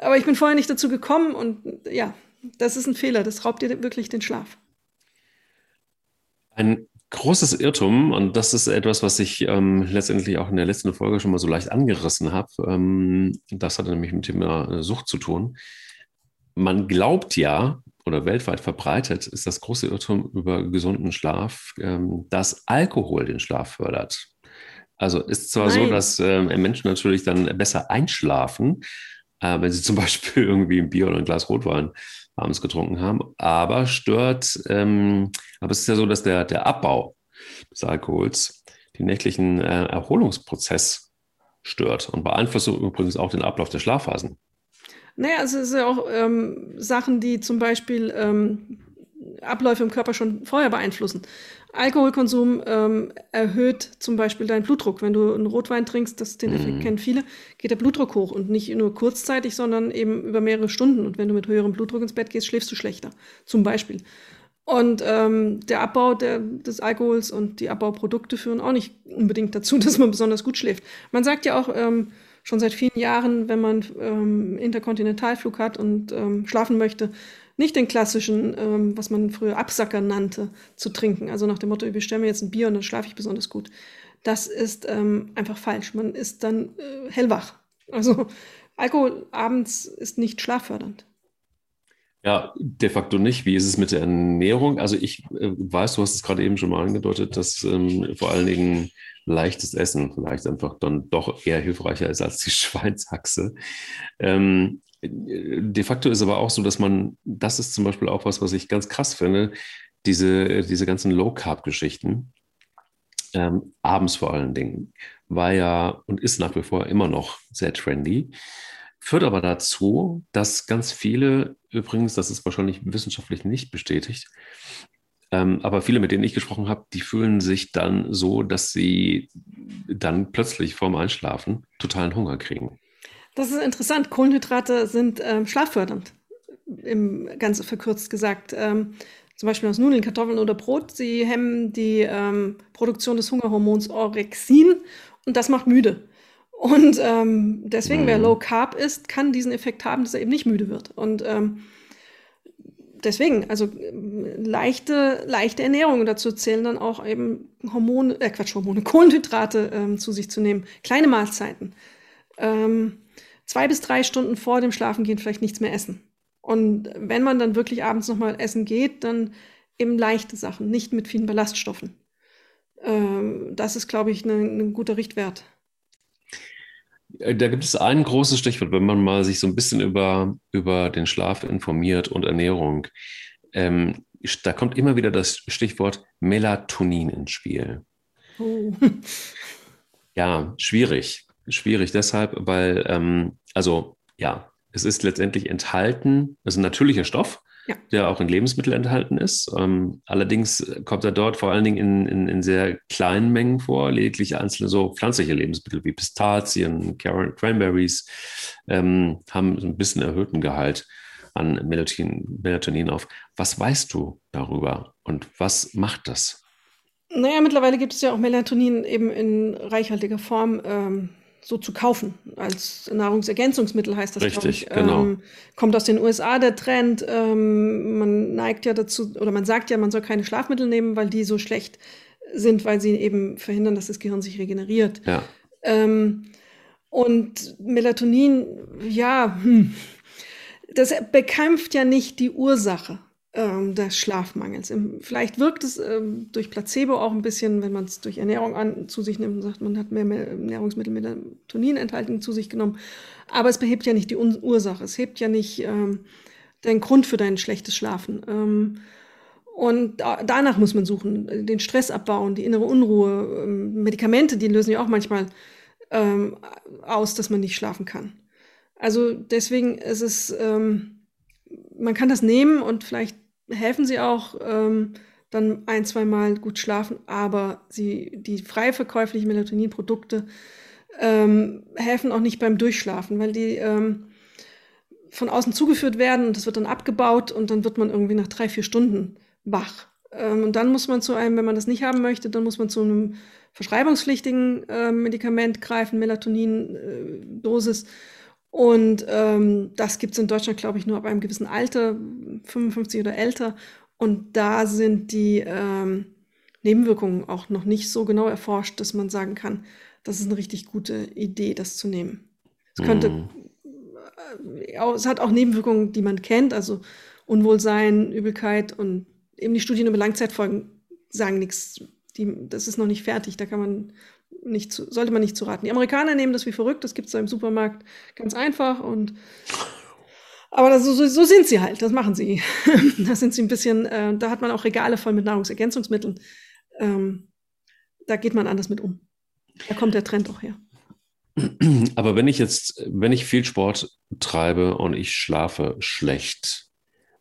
Aber ich bin vorher nicht dazu gekommen und ja, das ist ein Fehler. Das raubt dir wirklich den Schlaf. Ein großes Irrtum und das ist etwas, was ich ähm, letztendlich auch in der letzten Folge schon mal so leicht angerissen habe. Ähm, das hat nämlich mit dem Thema Sucht zu tun. Man glaubt ja, oder weltweit verbreitet ist das große Irrtum über gesunden Schlaf, ähm, dass Alkohol den Schlaf fördert. Also ist zwar Nein. so, dass ähm, Menschen natürlich dann besser einschlafen, äh, wenn sie zum Beispiel irgendwie ein Bier oder ein Glas Rotwein abends getrunken haben, aber stört, ähm, aber es ist ja so, dass der, der Abbau des Alkohols den nächtlichen äh, Erholungsprozess stört und beeinflusst übrigens auch den Ablauf der Schlafphasen. Naja, es ist ja auch ähm, Sachen, die zum Beispiel ähm, Abläufe im Körper schon vorher beeinflussen. Alkoholkonsum ähm, erhöht zum Beispiel deinen Blutdruck. Wenn du einen Rotwein trinkst, das, den Effekt mm. kennen viele, geht der Blutdruck hoch und nicht nur kurzzeitig, sondern eben über mehrere Stunden. Und wenn du mit höherem Blutdruck ins Bett gehst, schläfst du schlechter, zum Beispiel. Und ähm, der Abbau der, des Alkohols und die Abbauprodukte führen auch nicht unbedingt dazu, dass man besonders gut schläft. Man sagt ja auch ähm, schon seit vielen Jahren, wenn man ähm, Interkontinentalflug hat und ähm, schlafen möchte, nicht den klassischen, ähm, was man früher Absacker nannte, zu trinken. Also nach dem Motto, ich bestelle mir jetzt ein Bier und dann schlafe ich besonders gut. Das ist ähm, einfach falsch. Man ist dann äh, hellwach. Also Alkohol abends ist nicht schlaffördernd. Ja, de facto nicht. Wie ist es mit der Ernährung? Also ich äh, weiß, du hast es gerade eben schon mal angedeutet, dass ähm, vor allen Dingen leichtes Essen vielleicht einfach dann doch eher hilfreicher ist als die Schweinshaxe. Ähm, de facto ist aber auch so, dass man, das ist zum Beispiel auch was, was ich ganz krass finde, diese, diese ganzen Low-Carb-Geschichten, ähm, abends vor allen Dingen, war ja und ist nach wie vor immer noch sehr trendy. führt aber dazu, dass ganz viele, übrigens, das ist wahrscheinlich wissenschaftlich nicht bestätigt, ähm, aber viele, mit denen ich gesprochen habe, die fühlen sich dann so, dass sie dann plötzlich vorm Einschlafen totalen Hunger kriegen. Das ist interessant. Kohlenhydrate sind ähm, schlaffördernd, im, ganz verkürzt gesagt. Ähm, zum Beispiel aus Nudeln, Kartoffeln oder Brot. Sie hemmen die ähm, Produktion des Hungerhormons Orexin und das macht müde. Und ähm, deswegen, mhm. wer Low Carb isst, kann diesen Effekt haben, dass er eben nicht müde wird. Und ähm, deswegen, also leichte, leichte Ernährung dazu zählen dann auch eben Hormone, äh Quatsch, Hormone, Kohlenhydrate ähm, zu sich zu nehmen. Kleine Mahlzeiten. Ähm, zwei bis drei Stunden vor dem Schlafengehen vielleicht nichts mehr essen. Und wenn man dann wirklich abends nochmal essen geht, dann eben leichte Sachen, nicht mit vielen Ballaststoffen. Ähm, das ist, glaube ich, ein ne, guter Richtwert. Äh, da gibt es ein großes Stichwort, wenn man mal sich so ein bisschen über, über den Schlaf informiert und Ernährung. Ähm, da kommt immer wieder das Stichwort Melatonin ins Spiel. Oh. Ja, schwierig schwierig deshalb, weil, ähm, also ja, es ist letztendlich enthalten, es ist ein natürlicher Stoff, ja. der auch in Lebensmitteln enthalten ist. Ähm, allerdings kommt er dort vor allen Dingen in, in, in, sehr kleinen Mengen vor, lediglich einzelne so pflanzliche Lebensmittel wie Pistazien, Cranberries ähm, haben ein bisschen erhöhten Gehalt an Melatonin, Melatonin auf. Was weißt du darüber und was macht das? Naja, mittlerweile gibt es ja auch Melatonin eben in reichhaltiger Form. Ähm, so zu kaufen. Als Nahrungsergänzungsmittel heißt das, Richtig, ich. Genau. Ähm, kommt aus den USA der Trend. Ähm, man neigt ja dazu, oder man sagt ja, man soll keine Schlafmittel nehmen, weil die so schlecht sind, weil sie eben verhindern, dass das Gehirn sich regeneriert. Ja. Ähm, und Melatonin, ja, hm, das bekämpft ja nicht die Ursache ähm, des Schlafmangels. Vielleicht wirkt es ähm, durch Placebo auch ein bisschen, wenn man es durch Ernährung an, zu sich nimmt und sagt, man hat mehr, mehr Nahrungsmittel Melatonin enthalten zu sich genommen. Aber es behebt ja nicht die Ursache. Es hebt ja nicht ähm, den Grund für dein schlechtes Schlafen. Ähm, und da, danach muss man suchen, den Stress abbauen, die innere Unruhe. Ähm, Medikamente, die lösen ja auch manchmal ähm, aus, dass man nicht schlafen kann. Also deswegen ist es, man kann das nehmen und vielleicht helfen sie auch ähm, dann ein, zwei Mal gut schlafen, aber sie, die frei verkäuflichen Melatoninprodukte ähm, helfen auch nicht beim Durchschlafen, weil die ähm, von außen zugeführt werden und das wird dann abgebaut und dann wird man irgendwie nach drei, vier Stunden wach. Ähm, und dann muss man zu einem, wenn man das nicht haben möchte, dann muss man zu einem verschreibungspflichtigen äh, Medikament greifen, Melatonin-Dosis. Äh, und ähm, das gibt es in Deutschland, glaube ich, nur ab einem gewissen Alter, 55 oder älter. Und da sind die ähm, Nebenwirkungen auch noch nicht so genau erforscht, dass man sagen kann, das ist eine richtig gute Idee, das zu nehmen. Es könnte, mhm. äh, es hat auch Nebenwirkungen, die man kennt, also Unwohlsein, Übelkeit und eben die Studien über Langzeitfolgen sagen nichts. Die, das ist noch nicht fertig, da kann man nicht zu, sollte man nicht zu raten. Die Amerikaner nehmen das wie verrückt, das gibt es da im Supermarkt ganz einfach und aber das, so, so sind sie halt, das machen sie. da sind sie ein bisschen, äh, da hat man auch Regale voll mit Nahrungsergänzungsmitteln. Ähm, da geht man anders mit um. Da kommt der Trend auch her. Aber wenn ich jetzt, wenn ich viel Sport treibe und ich schlafe schlecht,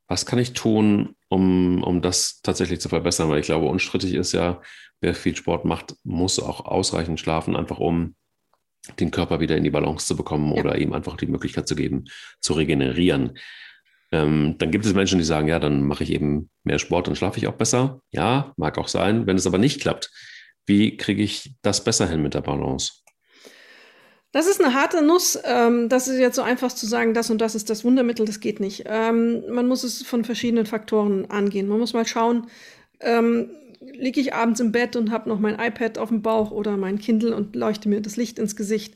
was kann ich tun, um, um das tatsächlich zu verbessern? Weil ich glaube, unstrittig ist ja, wer viel Sport macht, muss auch ausreichend schlafen, einfach um den Körper wieder in die Balance zu bekommen ja. oder ihm einfach die Möglichkeit zu geben, zu regenerieren. Ähm, dann gibt es Menschen, die sagen, ja, dann mache ich eben mehr Sport, dann schlafe ich auch besser. Ja, mag auch sein. Wenn es aber nicht klappt, wie kriege ich das besser hin mit der Balance? Das ist eine harte Nuss. Ähm, das ist jetzt so einfach zu sagen, das und das ist das Wundermittel, das geht nicht. Ähm, man muss es von verschiedenen Faktoren angehen. Man muss mal schauen, ähm, liege ich abends im Bett und habe noch mein iPad auf dem Bauch oder mein Kindle und leuchte mir das Licht ins Gesicht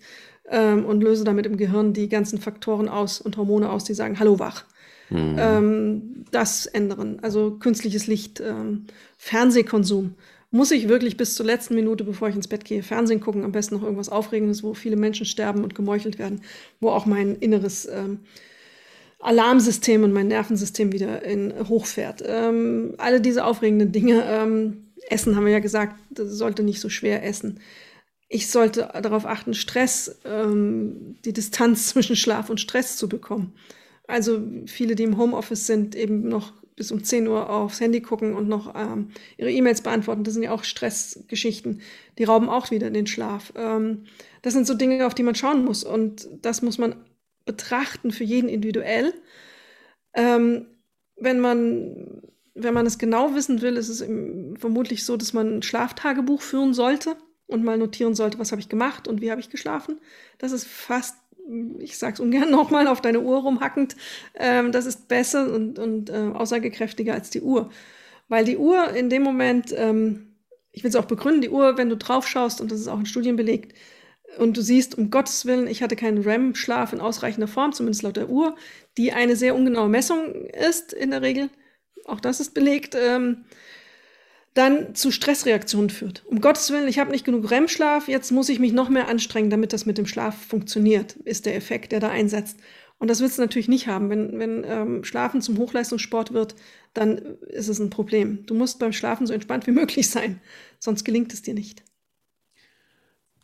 ähm, und löse damit im Gehirn die ganzen Faktoren aus und Hormone aus, die sagen, hallo wach. Mhm. Ähm, das ändern. Also künstliches Licht, ähm, Fernsehkonsum. Muss ich wirklich bis zur letzten Minute, bevor ich ins Bett gehe, Fernsehen gucken? Am besten noch irgendwas Aufregendes, wo viele Menschen sterben und gemeuchelt werden, wo auch mein inneres ähm, Alarmsystem und mein Nervensystem wieder in, hochfährt. Ähm, alle diese aufregenden Dinge. Ähm, essen haben wir ja gesagt, das sollte nicht so schwer essen. ich sollte darauf achten, Stress, ähm, die Distanz zwischen Schlaf und Stress zu bekommen. Also viele, die im Homeoffice sind, eben noch bis um 10 Uhr aufs Handy gucken und noch ähm, ihre E-Mails beantworten. Das sind ja auch Stressgeschichten. Die rauben auch wieder den Schlaf. Ähm, das sind so Dinge, auf die man schauen muss. Und das muss man betrachten für jeden individuell. Ähm, wenn man wenn man es genau wissen will, ist es vermutlich so, dass man ein Schlaftagebuch führen sollte und mal notieren sollte, was habe ich gemacht und wie habe ich geschlafen. Das ist fast, ich sage es ungern nochmal, auf deine Uhr rumhackend, ähm, das ist besser und, und äh, aussagekräftiger als die Uhr. Weil die Uhr in dem Moment, ähm, ich will es auch begründen, die Uhr, wenn du drauf schaust, und das ist auch in Studien belegt, und du siehst, um Gottes Willen, ich hatte keinen REM-Schlaf in ausreichender Form, zumindest laut der Uhr, die eine sehr ungenaue Messung ist in der Regel, auch das ist belegt, ähm, dann zu Stressreaktionen führt. Um Gottes Willen, ich habe nicht genug REM-Schlaf, jetzt muss ich mich noch mehr anstrengen, damit das mit dem Schlaf funktioniert, ist der Effekt, der da einsetzt. Und das willst du natürlich nicht haben. Wenn, wenn ähm, Schlafen zum Hochleistungssport wird, dann ist es ein Problem. Du musst beim Schlafen so entspannt wie möglich sein, sonst gelingt es dir nicht.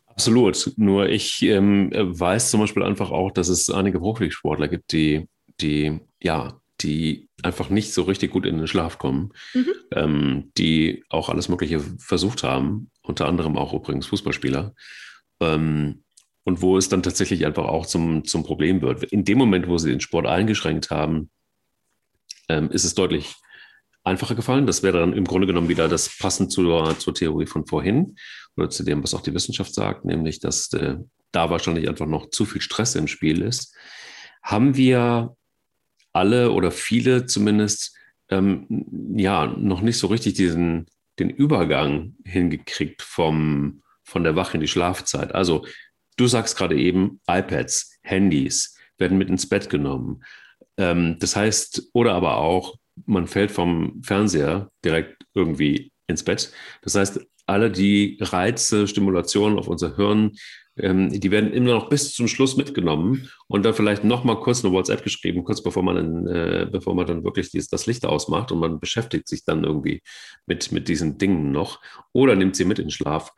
Absolut. Nur ich ähm, weiß zum Beispiel einfach auch, dass es einige Profisportler gibt, die, die ja die einfach nicht so richtig gut in den Schlaf kommen, mhm. ähm, die auch alles Mögliche versucht haben, unter anderem auch übrigens Fußballspieler. Ähm, und wo es dann tatsächlich einfach auch zum, zum Problem wird. In dem Moment, wo sie den Sport eingeschränkt haben, ähm, ist es deutlich einfacher gefallen. Das wäre dann im Grunde genommen wieder das passend zur, zur Theorie von vorhin oder zu dem, was auch die Wissenschaft sagt, nämlich, dass äh, da wahrscheinlich einfach noch zu viel Stress im Spiel ist. Haben wir alle oder viele zumindest ähm, ja noch nicht so richtig diesen den Übergang hingekriegt vom von der Wache in die Schlafzeit. Also du sagst gerade eben iPads, Handys werden mit ins Bett genommen. Ähm, das heißt oder aber auch man fällt vom Fernseher direkt irgendwie ins Bett. Das heißt alle die Reize, Stimulationen auf unser Hirn ähm, die werden immer noch bis zum Schluss mitgenommen und dann vielleicht noch mal kurz eine WhatsApp geschrieben, kurz bevor man, dann, äh, bevor man dann wirklich dies, das Licht ausmacht und man beschäftigt sich dann irgendwie mit, mit diesen Dingen noch oder nimmt sie mit in Schlaf.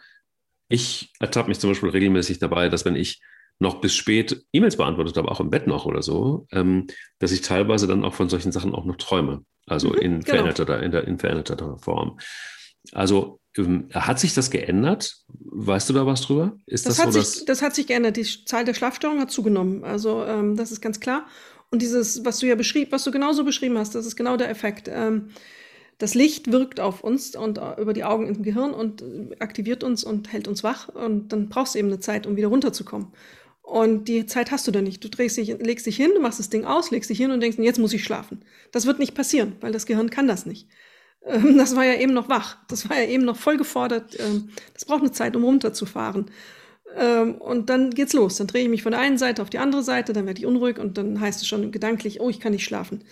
Ich ertappe mich zum Beispiel regelmäßig dabei, dass wenn ich noch bis spät E-Mails beantwortet habe, auch im Bett noch oder so, ähm, dass ich teilweise dann auch von solchen Sachen auch noch träume. Also mhm, in, genau. veränderter, in, der, in veränderter Form. Also hat sich das geändert? Weißt du da was drüber? Ist das, das, hat, so, sich, das hat sich geändert. Die Zahl der Schlafstörungen hat zugenommen. Also ähm, das ist ganz klar. Und dieses, was du ja beschrieben, was du genauso beschrieben hast, das ist genau der Effekt. Ähm, das Licht wirkt auf uns und äh, über die Augen im Gehirn und äh, aktiviert uns und hält uns wach. Und dann brauchst du eben eine Zeit, um wieder runterzukommen. Und die Zeit hast du dann nicht. Du drehst dich, legst dich hin, du machst das Ding aus, legst dich hin und denkst, jetzt muss ich schlafen. Das wird nicht passieren, weil das Gehirn kann das nicht. Ähm, das war ja eben noch wach. Das war ja eben noch voll gefordert. Ähm, das braucht eine Zeit, um runterzufahren. Ähm, und dann geht's los. Dann drehe ich mich von der einen Seite auf die andere Seite, dann werde ich unruhig und dann heißt es schon gedanklich, oh, ich kann nicht schlafen.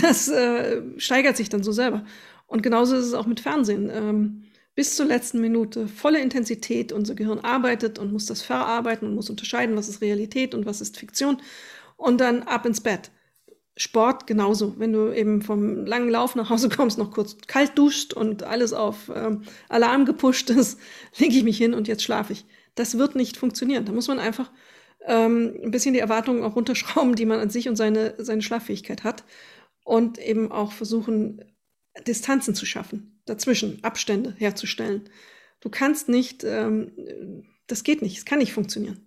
Das äh, steigert sich dann so selber. Und genauso ist es auch mit Fernsehen. Bis zur letzten Minute volle Intensität. Unser Gehirn arbeitet und muss das verarbeiten und muss unterscheiden, was ist Realität und was ist Fiktion. Und dann ab ins Bett. Sport genauso. Wenn du eben vom langen Lauf nach Hause kommst, noch kurz kalt duscht und alles auf ähm, Alarm gepusht ist, lege ich mich hin und jetzt schlafe ich. Das wird nicht funktionieren. Da muss man einfach ähm, ein bisschen die Erwartungen auch runterschrauben, die man an sich und seine, seine Schlaffähigkeit hat. Und eben auch versuchen, Distanzen zu schaffen, dazwischen Abstände herzustellen. Du kannst nicht, ähm, das geht nicht, es kann nicht funktionieren.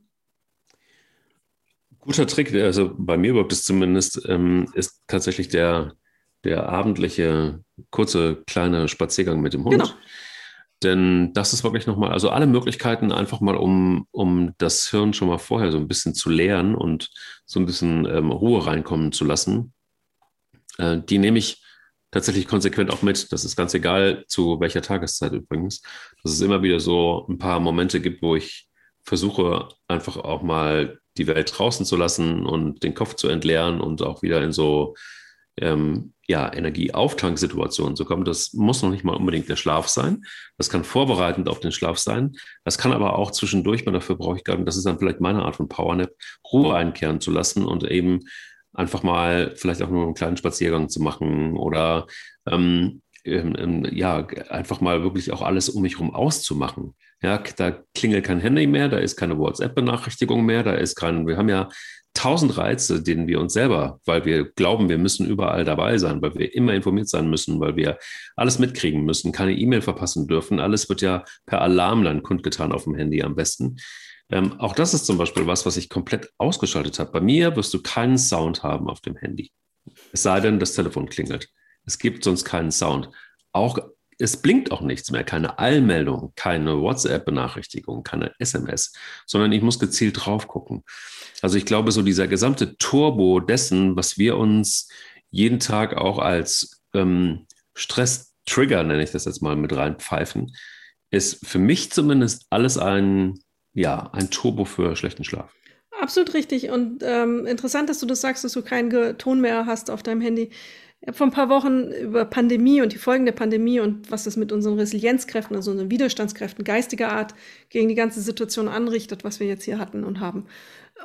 Guter Trick, also bei mir wirkt es zumindest, ähm, ist tatsächlich der, der abendliche, kurze, kleine Spaziergang mit dem Hund. Genau. Denn das ist wirklich nochmal, also alle Möglichkeiten einfach mal, um, um das Hirn schon mal vorher so ein bisschen zu leeren und so ein bisschen ähm, Ruhe reinkommen zu lassen. Äh, die nehme ich tatsächlich konsequent auch mit. Das ist ganz egal, zu welcher Tageszeit übrigens. Dass es immer wieder so ein paar Momente gibt, wo ich versuche, einfach auch mal die Welt draußen zu lassen und den Kopf zu entleeren und auch wieder in so ähm, ja, Energieauftanksituationen zu kommen. Das muss noch nicht mal unbedingt der Schlaf sein. Das kann vorbereitend auf den Schlaf sein. Das kann aber auch zwischendurch, man dafür brauche ich gar nicht, das ist dann vielleicht meine Art von Powernap, Ruhe einkehren zu lassen und eben einfach mal vielleicht auch nur einen kleinen Spaziergang zu machen oder ähm, ähm ja, einfach mal wirklich auch alles um mich herum auszumachen. Ja, da klingelt kein Handy mehr, da ist keine WhatsApp-Benachrichtigung mehr, da ist kein, wir haben ja tausend Reize, denen wir uns selber, weil wir glauben, wir müssen überall dabei sein, weil wir immer informiert sein müssen, weil wir alles mitkriegen müssen, keine E-Mail verpassen dürfen. Alles wird ja per Alarm dann kundgetan auf dem Handy am besten. Ähm, auch das ist zum Beispiel was, was ich komplett ausgeschaltet habe. Bei mir wirst du keinen Sound haben auf dem Handy. Es sei denn, das Telefon klingelt. Es gibt sonst keinen Sound. Auch es blinkt auch nichts mehr, keine Allmeldung, keine WhatsApp-Benachrichtigung, keine SMS, sondern ich muss gezielt drauf gucken. Also ich glaube, so dieser gesamte Turbo dessen, was wir uns jeden Tag auch als ähm, Stress-Trigger, nenne ich das jetzt mal, mit reinpfeifen, ist für mich zumindest alles ein, ja, ein Turbo für schlechten Schlaf. Absolut richtig. Und ähm, interessant, dass du das sagst, dass du keinen Ton mehr hast auf deinem Handy. Ich habe vor ein paar Wochen über Pandemie und die Folgen der Pandemie und was das mit unseren Resilienzkräften, also unseren Widerstandskräften geistiger Art gegen die ganze Situation anrichtet, was wir jetzt hier hatten und haben.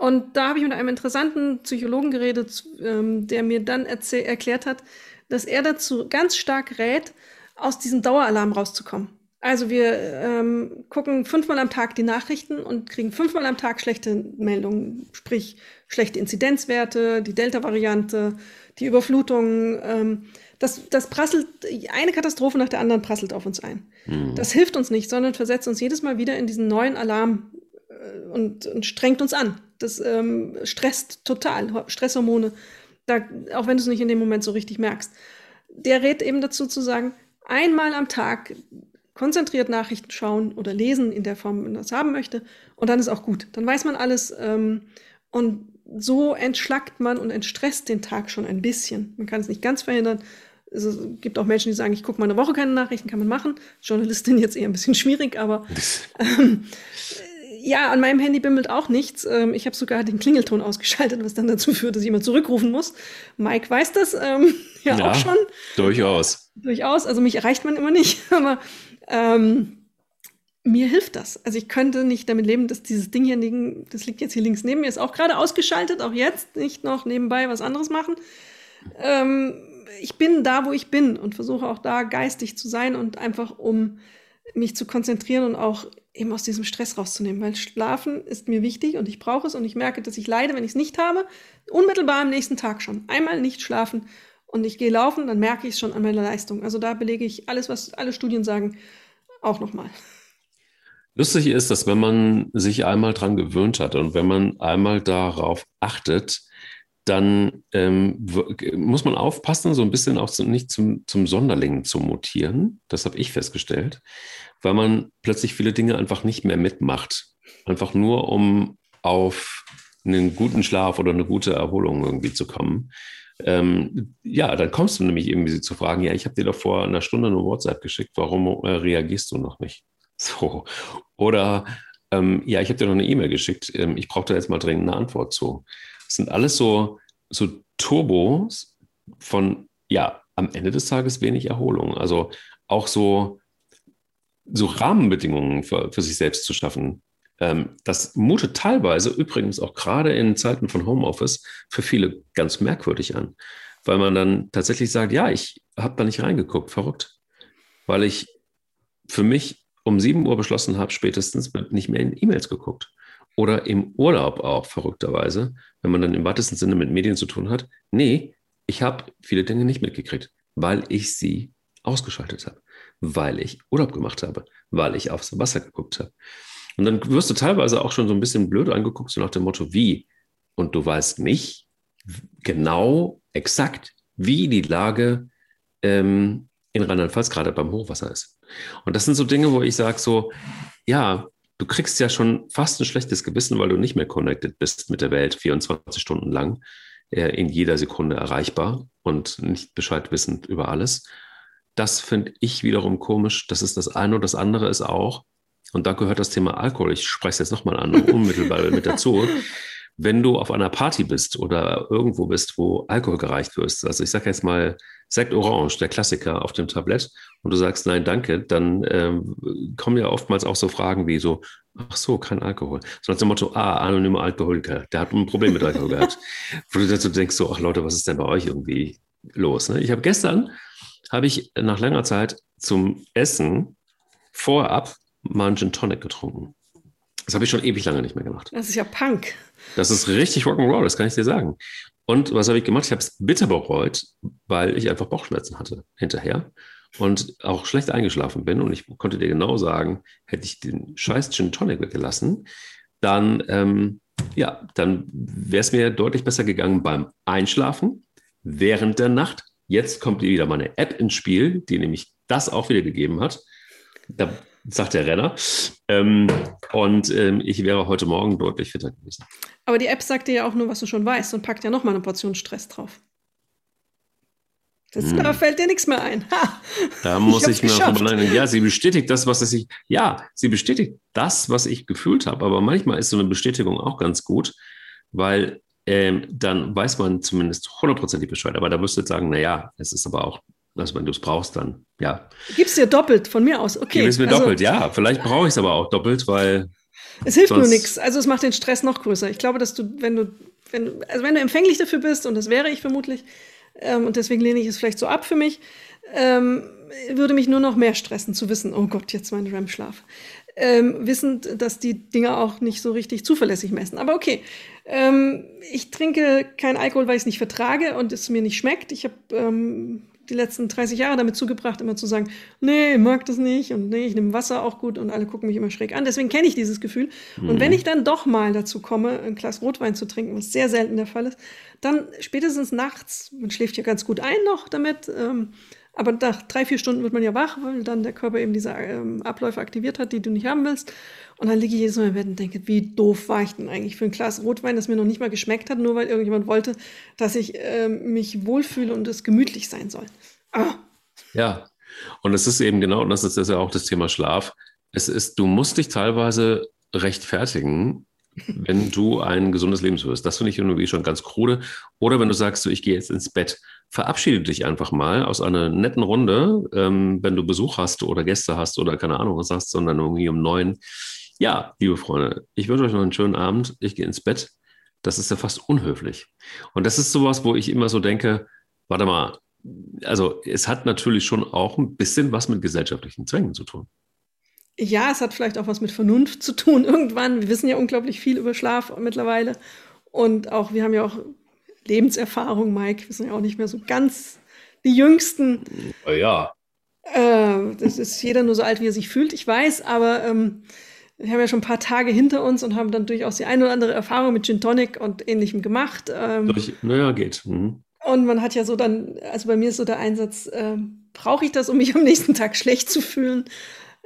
Und da habe ich mit einem interessanten Psychologen geredet, ähm, der mir dann erklärt hat, dass er dazu ganz stark rät, aus diesem Daueralarm rauszukommen. Also wir ähm, gucken fünfmal am Tag die Nachrichten und kriegen fünfmal am Tag schlechte Meldungen, sprich schlechte Inzidenzwerte, die Delta-Variante, die Überflutungen. Ähm, das, das prasselt, eine Katastrophe nach der anderen prasselt auf uns ein. Mhm. Das hilft uns nicht, sondern versetzt uns jedes Mal wieder in diesen neuen Alarm äh, und, und strengt uns an. Das ähm, stresst total, Stresshormone, da, auch wenn du es nicht in dem Moment so richtig merkst. Der rät eben dazu zu sagen, einmal am Tag konzentriert Nachrichten schauen oder lesen in der Form, man das haben möchte, und dann ist auch gut. Dann weiß man alles ähm, und so entschlackt man und entstresst den Tag schon ein bisschen. Man kann es nicht ganz verhindern. Es gibt auch Menschen, die sagen, ich gucke mal eine Woche keine Nachrichten, kann man machen. Journalistin jetzt eher ein bisschen schwierig, aber ähm, ja, an meinem Handy bimmelt auch nichts. Ähm, ich habe sogar den Klingelton ausgeschaltet, was dann dazu führt, dass jemand zurückrufen muss. Mike weiß das ähm, ja, ja, auch schon. Durchaus. Durchaus. Also mich erreicht man immer nicht, aber ähm, mir hilft das. Also ich könnte nicht damit leben, dass dieses Ding hier liegen, das liegt jetzt hier links neben mir, ist auch gerade ausgeschaltet, auch jetzt nicht noch nebenbei was anderes machen. Ähm, ich bin da, wo ich bin und versuche auch da geistig zu sein und einfach um mich zu konzentrieren und auch eben aus diesem Stress rauszunehmen, weil Schlafen ist mir wichtig und ich brauche es und ich merke, dass ich leide, wenn ich es nicht habe, unmittelbar am nächsten Tag schon. Einmal nicht schlafen und ich gehe laufen, dann merke ich es schon an meiner Leistung. Also da belege ich alles, was alle Studien sagen, auch nochmal. Lustig ist, dass wenn man sich einmal dran gewöhnt hat und wenn man einmal darauf achtet, dann ähm, muss man aufpassen, so ein bisschen auch zu, nicht zum, zum Sonderling zu mutieren. Das habe ich festgestellt, weil man plötzlich viele Dinge einfach nicht mehr mitmacht. Einfach nur, um auf einen guten Schlaf oder eine gute Erholung irgendwie zu kommen. Ähm, ja, dann kommst du nämlich irgendwie zu fragen, ja, ich habe dir doch vor einer Stunde eine WhatsApp geschickt, warum äh, reagierst du noch nicht? So. Oder ähm, ja, ich habe dir noch eine E-Mail geschickt, ähm, ich brauche da jetzt mal dringend eine Antwort zu. Das sind alles so, so Turbos von, ja, am Ende des Tages wenig Erholung. Also auch so, so Rahmenbedingungen für, für sich selbst zu schaffen. Ähm, das mutet teilweise übrigens auch gerade in Zeiten von Homeoffice für viele ganz merkwürdig an, weil man dann tatsächlich sagt, ja, ich habe da nicht reingeguckt, verrückt, weil ich für mich um 7 Uhr beschlossen habe, spätestens nicht mehr in E-Mails geguckt. Oder im Urlaub auch, verrückterweise, wenn man dann im weitesten Sinne mit Medien zu tun hat. Nee, ich habe viele Dinge nicht mitgekriegt, weil ich sie ausgeschaltet habe, weil ich Urlaub gemacht habe, weil ich aufs Wasser geguckt habe. Und dann wirst du teilweise auch schon so ein bisschen blöd angeguckt, so nach dem Motto, wie? Und du weißt nicht genau, exakt, wie die Lage ähm, in Rheinland-Pfalz gerade beim Hochwasser ist. Und das sind so Dinge, wo ich sage so, ja, du kriegst ja schon fast ein schlechtes Gewissen, weil du nicht mehr connected bist mit der Welt 24 Stunden lang, äh, in jeder Sekunde erreichbar und nicht Bescheid wissend über alles. Das finde ich wiederum komisch. Das ist das eine und das andere ist auch, und da gehört das Thema Alkohol, ich spreche es jetzt nochmal an, unmittelbar mit dazu wenn du auf einer Party bist oder irgendwo bist, wo Alkohol gereicht wird, also ich sage jetzt mal Sekt Orange, der Klassiker auf dem Tablett, und du sagst nein, danke, dann ähm, kommen ja oftmals auch so Fragen wie so, ach so, kein Alkohol. So nach dem Motto, ah, anonymer Alkoholiker, der hat ein Problem mit Alkohol gehabt. Wo du dazu denkst, so, ach Leute, was ist denn bei euch irgendwie los? Ne? Ich habe gestern, habe ich nach langer Zeit zum Essen vorab mal einen Gin Tonic getrunken. Das habe ich schon ewig lange nicht mehr gemacht. Das ist ja Punk. Das ist richtig Rock'n'Roll, das kann ich dir sagen. Und was habe ich gemacht? Ich habe es bitter bereut, weil ich einfach Bauchschmerzen hatte hinterher und auch schlecht eingeschlafen bin. Und ich konnte dir genau sagen, hätte ich den scheiß Gin Tonic weggelassen, dann, ähm, ja, dann wäre es mir deutlich besser gegangen beim Einschlafen, während der Nacht. Jetzt kommt wieder meine App ins Spiel, die nämlich das auch wieder gegeben hat. Da sagt der Renner. Ähm, und ähm, ich wäre heute Morgen deutlich fitter gewesen. Aber die App sagt dir ja auch nur, was du schon weißt und packt ja noch mal eine Portion Stress drauf. Das, hm. Da fällt dir nichts mehr ein. Ha, da muss ich, ich mir noch mal Ja, sie bestätigt das, was ich. Ja, sie bestätigt das, was ich gefühlt habe. Aber manchmal ist so eine Bestätigung auch ganz gut, weil ähm, dann weiß man zumindest hundertprozentig Bescheid. Aber da du jetzt sagen, naja, es ist aber auch also wenn du es brauchst, dann ja. Gibst dir doppelt von mir aus, okay. Gib es mir also, doppelt, ja. Vielleicht brauche ich es aber auch doppelt, weil. Es hilft nur nichts. Also es macht den Stress noch größer. Ich glaube, dass du, wenn du, wenn, also wenn du empfänglich dafür bist, und das wäre ich vermutlich, ähm, und deswegen lehne ich es vielleicht so ab für mich, ähm, würde mich nur noch mehr stressen zu wissen, oh Gott, jetzt mein REM-Schlaf. Ähm, wissend, dass die Dinger auch nicht so richtig zuverlässig messen. Aber okay, ähm, ich trinke keinen Alkohol, weil ich es nicht vertrage und es mir nicht schmeckt. Ich habe ähm, die letzten 30 Jahre damit zugebracht, immer zu sagen, nee, mag das nicht und nee, ich nehme Wasser auch gut und alle gucken mich immer schräg an. Deswegen kenne ich dieses Gefühl. Mhm. Und wenn ich dann doch mal dazu komme, ein Glas Rotwein zu trinken, was sehr selten der Fall ist, dann spätestens nachts, man schläft ja ganz gut ein noch damit, ähm, aber nach drei, vier Stunden wird man ja wach, weil dann der Körper eben diese ähm, Abläufe aktiviert hat, die du nicht haben willst. Und dann liege ich jedes Mal im Bett und denke, wie doof war ich denn eigentlich für ein Glas Rotwein, das mir noch nicht mal geschmeckt hat, nur weil irgendjemand wollte, dass ich äh, mich wohlfühle und es gemütlich sein soll. Ah. Ja, und es ist eben genau, und das ist, das ist ja auch das Thema Schlaf. Es ist, du musst dich teilweise rechtfertigen, wenn du ein gesundes Leben führst. Das finde ich irgendwie schon ganz krude. Oder wenn du sagst, so, ich gehe jetzt ins Bett, verabschiede dich einfach mal aus einer netten Runde, ähm, wenn du Besuch hast oder Gäste hast oder keine Ahnung was hast, sondern irgendwie um neun. Ja, liebe Freunde, ich wünsche euch noch einen schönen Abend. Ich gehe ins Bett. Das ist ja fast unhöflich. Und das ist sowas, wo ich immer so denke, warte mal, also es hat natürlich schon auch ein bisschen was mit gesellschaftlichen Zwängen zu tun. Ja, es hat vielleicht auch was mit Vernunft zu tun irgendwann. Wir wissen ja unglaublich viel über Schlaf mittlerweile. Und auch, wir haben ja auch Lebenserfahrung, Mike. Wir sind ja auch nicht mehr so ganz die Jüngsten. Ja. Äh, das ist jeder nur so alt, wie er sich fühlt, ich weiß, aber ähm, wir haben ja schon ein paar Tage hinter uns und haben dann durchaus die eine oder andere Erfahrung mit Gin Tonic und ähnlichem gemacht. Ähm, Durch, naja, geht. Mhm. Und man hat ja so dann, also bei mir ist so der Einsatz, äh, brauche ich das, um mich am nächsten Tag schlecht zu fühlen?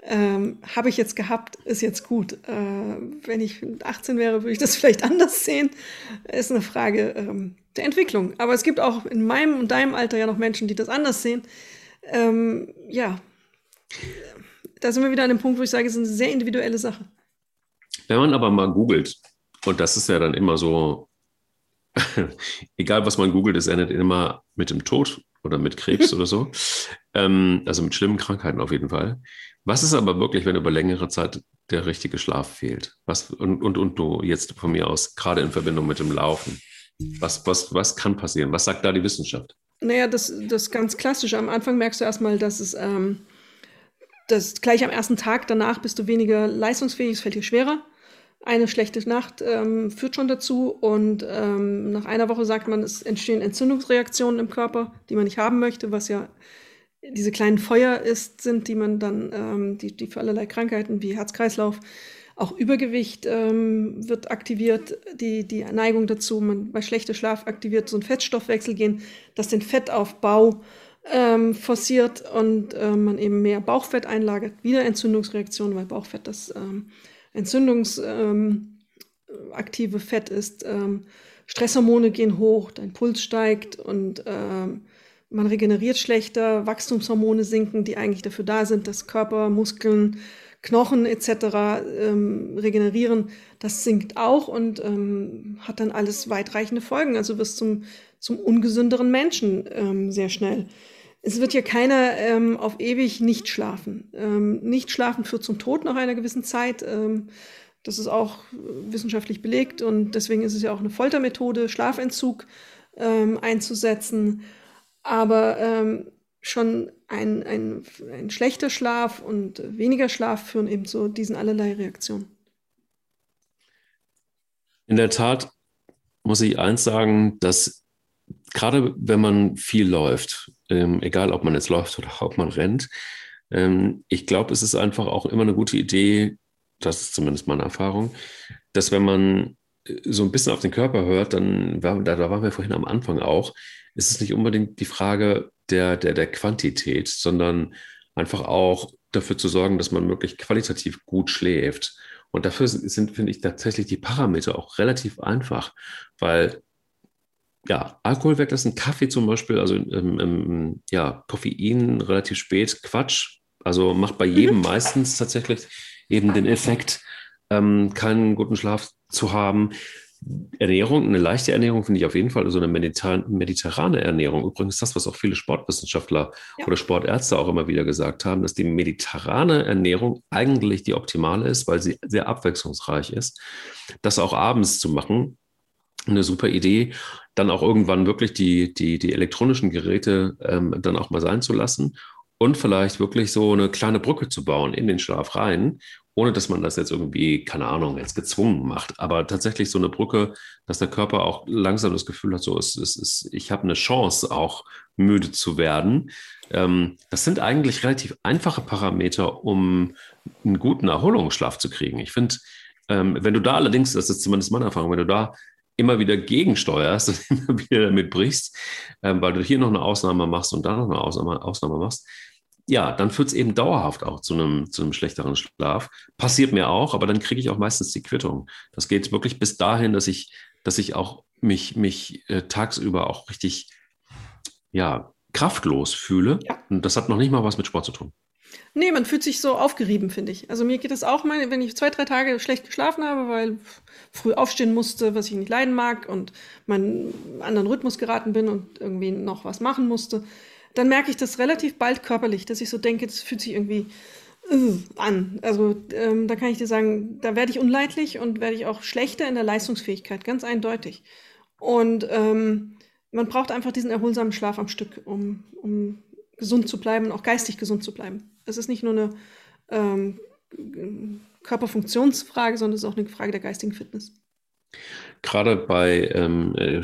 Ähm, Habe ich jetzt gehabt, ist jetzt gut. Äh, wenn ich 18 wäre, würde ich das vielleicht anders sehen. Ist eine Frage ähm, der Entwicklung. Aber es gibt auch in meinem und deinem Alter ja noch Menschen, die das anders sehen. Ähm, ja, da sind wir wieder an dem Punkt, wo ich sage, es ist eine sehr individuelle Sache. Wenn man aber mal googelt, und das ist ja dann immer so egal was man googelt, es endet immer mit dem Tod oder mit Krebs oder so. Ähm, also mit schlimmen Krankheiten auf jeden Fall. Was ist aber wirklich, wenn über längere Zeit der richtige Schlaf fehlt? Was, und, und, und du jetzt von mir aus, gerade in Verbindung mit dem Laufen, was, was, was kann passieren? Was sagt da die Wissenschaft? Naja, das, das ganz klassisch. Am Anfang merkst du erstmal, dass es ähm, das gleich am ersten Tag danach bist du weniger leistungsfähig, es fällt dir schwerer eine schlechte Nacht ähm, führt schon dazu. Und ähm, nach einer Woche sagt man, es entstehen Entzündungsreaktionen im Körper, die man nicht haben möchte, was ja diese kleinen Feuer ist, sind, die man dann, ähm, die, die für allerlei Krankheiten wie Herz-Kreislauf, auch Übergewicht ähm, wird aktiviert, die, die Neigung dazu, man bei schlechtem Schlaf aktiviert so ein Fettstoffwechselgen, das den Fettaufbau ähm, forciert und äh, man eben mehr Bauchfett einlagert, wieder Entzündungsreaktionen, weil Bauchfett das ähm, entzündungsaktive ähm, Fett ist. Ähm, Stresshormone gehen hoch, dein Puls steigt und ähm, man regeneriert schlechter, Wachstumshormone sinken, die eigentlich dafür da sind, dass Körper, Muskeln, Knochen etc. Regenerieren. Das sinkt auch und hat dann alles weitreichende Folgen. Also wirst zum, zum ungesünderen Menschen sehr schnell. Es wird ja keiner ähm, auf ewig nicht schlafen. Ähm, nicht schlafen führt zum Tod nach einer gewissen Zeit. Ähm, das ist auch wissenschaftlich belegt und deswegen ist es ja auch eine Foltermethode, Schlafentzug ähm, einzusetzen. Aber ähm, schon ein, ein, ein schlechter Schlaf und weniger Schlaf führen eben zu diesen allerlei Reaktionen. In der Tat muss ich eins sagen, dass gerade wenn man viel läuft, ähm, egal ob man jetzt läuft oder ob man rennt, ähm, ich glaube, es ist einfach auch immer eine gute Idee, das ist zumindest meine Erfahrung, dass wenn man äh, so ein bisschen auf den Körper hört, dann da, da waren wir vorhin am Anfang auch, ist es nicht unbedingt die Frage der, der, der Quantität, sondern einfach auch dafür zu sorgen, dass man wirklich qualitativ gut schläft. Und dafür sind, finde ich, tatsächlich die Parameter auch relativ einfach, weil ja, Alkohol weglassen, Kaffee zum Beispiel, also ähm, ähm, ja, Koffein relativ spät, Quatsch. Also macht bei jedem mhm. meistens tatsächlich eben den Effekt, ähm, keinen guten Schlaf zu haben. Ernährung, eine leichte Ernährung finde ich auf jeden Fall, also eine mediterrane Ernährung. Übrigens das, was auch viele Sportwissenschaftler ja. oder Sportärzte auch immer wieder gesagt haben, dass die mediterrane Ernährung eigentlich die optimale ist, weil sie sehr abwechslungsreich ist. Das auch abends zu machen, eine super Idee, dann auch irgendwann wirklich die, die, die elektronischen Geräte ähm, dann auch mal sein zu lassen und vielleicht wirklich so eine kleine Brücke zu bauen in den Schlaf rein, ohne dass man das jetzt irgendwie, keine Ahnung, jetzt gezwungen macht, aber tatsächlich so eine Brücke, dass der Körper auch langsam das Gefühl hat, so, es, es, es, ich habe eine Chance, auch müde zu werden. Ähm, das sind eigentlich relativ einfache Parameter, um einen guten Erholungsschlaf zu kriegen. Ich finde, ähm, wenn du da allerdings, das ist zumindest meine Erfahrung, wenn du da immer wieder gegensteuerst und immer wieder damit brichst, ähm, weil du hier noch eine Ausnahme machst und da noch eine Ausnahme, Ausnahme machst, ja, dann führt es eben dauerhaft auch zu einem, zu einem schlechteren Schlaf. Passiert mir auch, aber dann kriege ich auch meistens die Quittung. Das geht wirklich bis dahin, dass ich, dass ich auch mich, mich äh, tagsüber auch richtig, ja, kraftlos fühle. Ja. Und das hat noch nicht mal was mit Sport zu tun. Nee, man fühlt sich so aufgerieben, finde ich. Also mir geht es auch mal, wenn ich zwei, drei Tage schlecht geschlafen habe, weil früh aufstehen musste, was ich nicht leiden mag und meinen anderen Rhythmus geraten bin und irgendwie noch was machen musste, dann merke ich das relativ bald körperlich, dass ich so denke, das fühlt sich irgendwie uh, an. Also ähm, da kann ich dir sagen, da werde ich unleidlich und werde ich auch schlechter in der Leistungsfähigkeit, ganz eindeutig. Und ähm, man braucht einfach diesen erholsamen Schlaf am Stück, um, um gesund zu bleiben, auch geistig gesund zu bleiben. Es ist nicht nur eine ähm, Körperfunktionsfrage, sondern es ist auch eine Frage der geistigen Fitness. Gerade bei ähm, äh,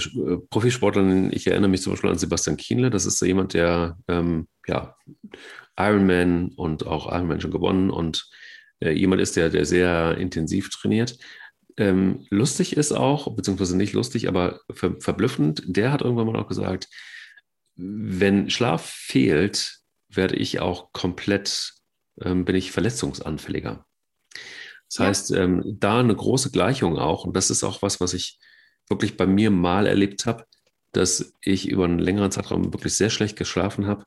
Profisportlern, ich erinnere mich zum Beispiel an Sebastian Kienle, das ist jemand, der ähm, ja, Ironman und auch Ironman schon gewonnen und äh, jemand ist, der, der sehr intensiv trainiert. Ähm, lustig ist auch, beziehungsweise nicht lustig, aber ver verblüffend, der hat irgendwann mal auch gesagt, wenn Schlaf fehlt, werde ich auch komplett, ähm, bin ich verletzungsanfälliger. Das ja. heißt, ähm, da eine große Gleichung auch, und das ist auch was, was ich wirklich bei mir mal erlebt habe, dass ich über einen längeren Zeitraum wirklich sehr schlecht geschlafen habe.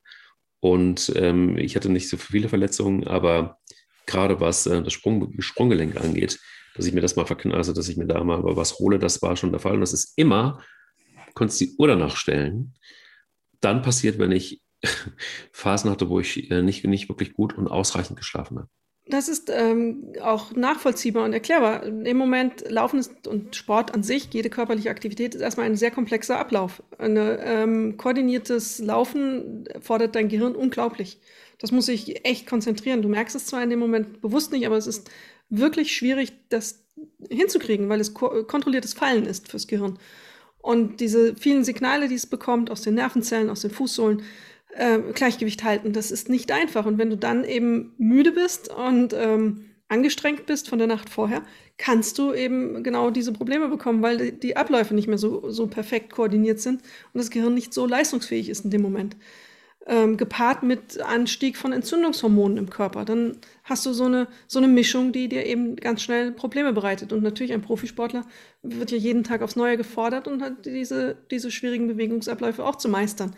Und ähm, ich hatte nicht so viele Verletzungen, aber gerade was äh, das Sprung, Sprunggelenk angeht, dass ich mir das mal verknall, also dass ich mir da mal was hole, das war schon der Fall. Und das ist immer, konntest die Uhr danach stellen, dann passiert, wenn ich Phasen hatte, wo ich äh, nicht, nicht wirklich gut und ausreichend geschlafen habe. Das ist ähm, auch nachvollziehbar und erklärbar. Im Moment Laufen und Sport an sich, jede körperliche Aktivität ist erstmal ein sehr komplexer Ablauf. Ein ähm, koordiniertes Laufen fordert dein Gehirn unglaublich. Das muss sich echt konzentrieren. Du merkst es zwar in dem Moment bewusst nicht, aber es ist wirklich schwierig, das hinzukriegen, weil es ko kontrolliertes Fallen ist fürs Gehirn. Und diese vielen Signale, die es bekommt aus den Nervenzellen, aus den Fußsohlen, äh, Gleichgewicht halten, das ist nicht einfach. Und wenn du dann eben müde bist und ähm, angestrengt bist von der Nacht vorher, kannst du eben genau diese Probleme bekommen, weil die Abläufe nicht mehr so, so perfekt koordiniert sind und das Gehirn nicht so leistungsfähig ist in dem Moment ähm, gepaart mit Anstieg von Entzündungshormonen im Körper. Dann hast du so eine, so eine Mischung, die dir eben ganz schnell Probleme bereitet. Und natürlich ein Profisportler wird ja jeden Tag aufs Neue gefordert und hat diese, diese schwierigen Bewegungsabläufe auch zu meistern.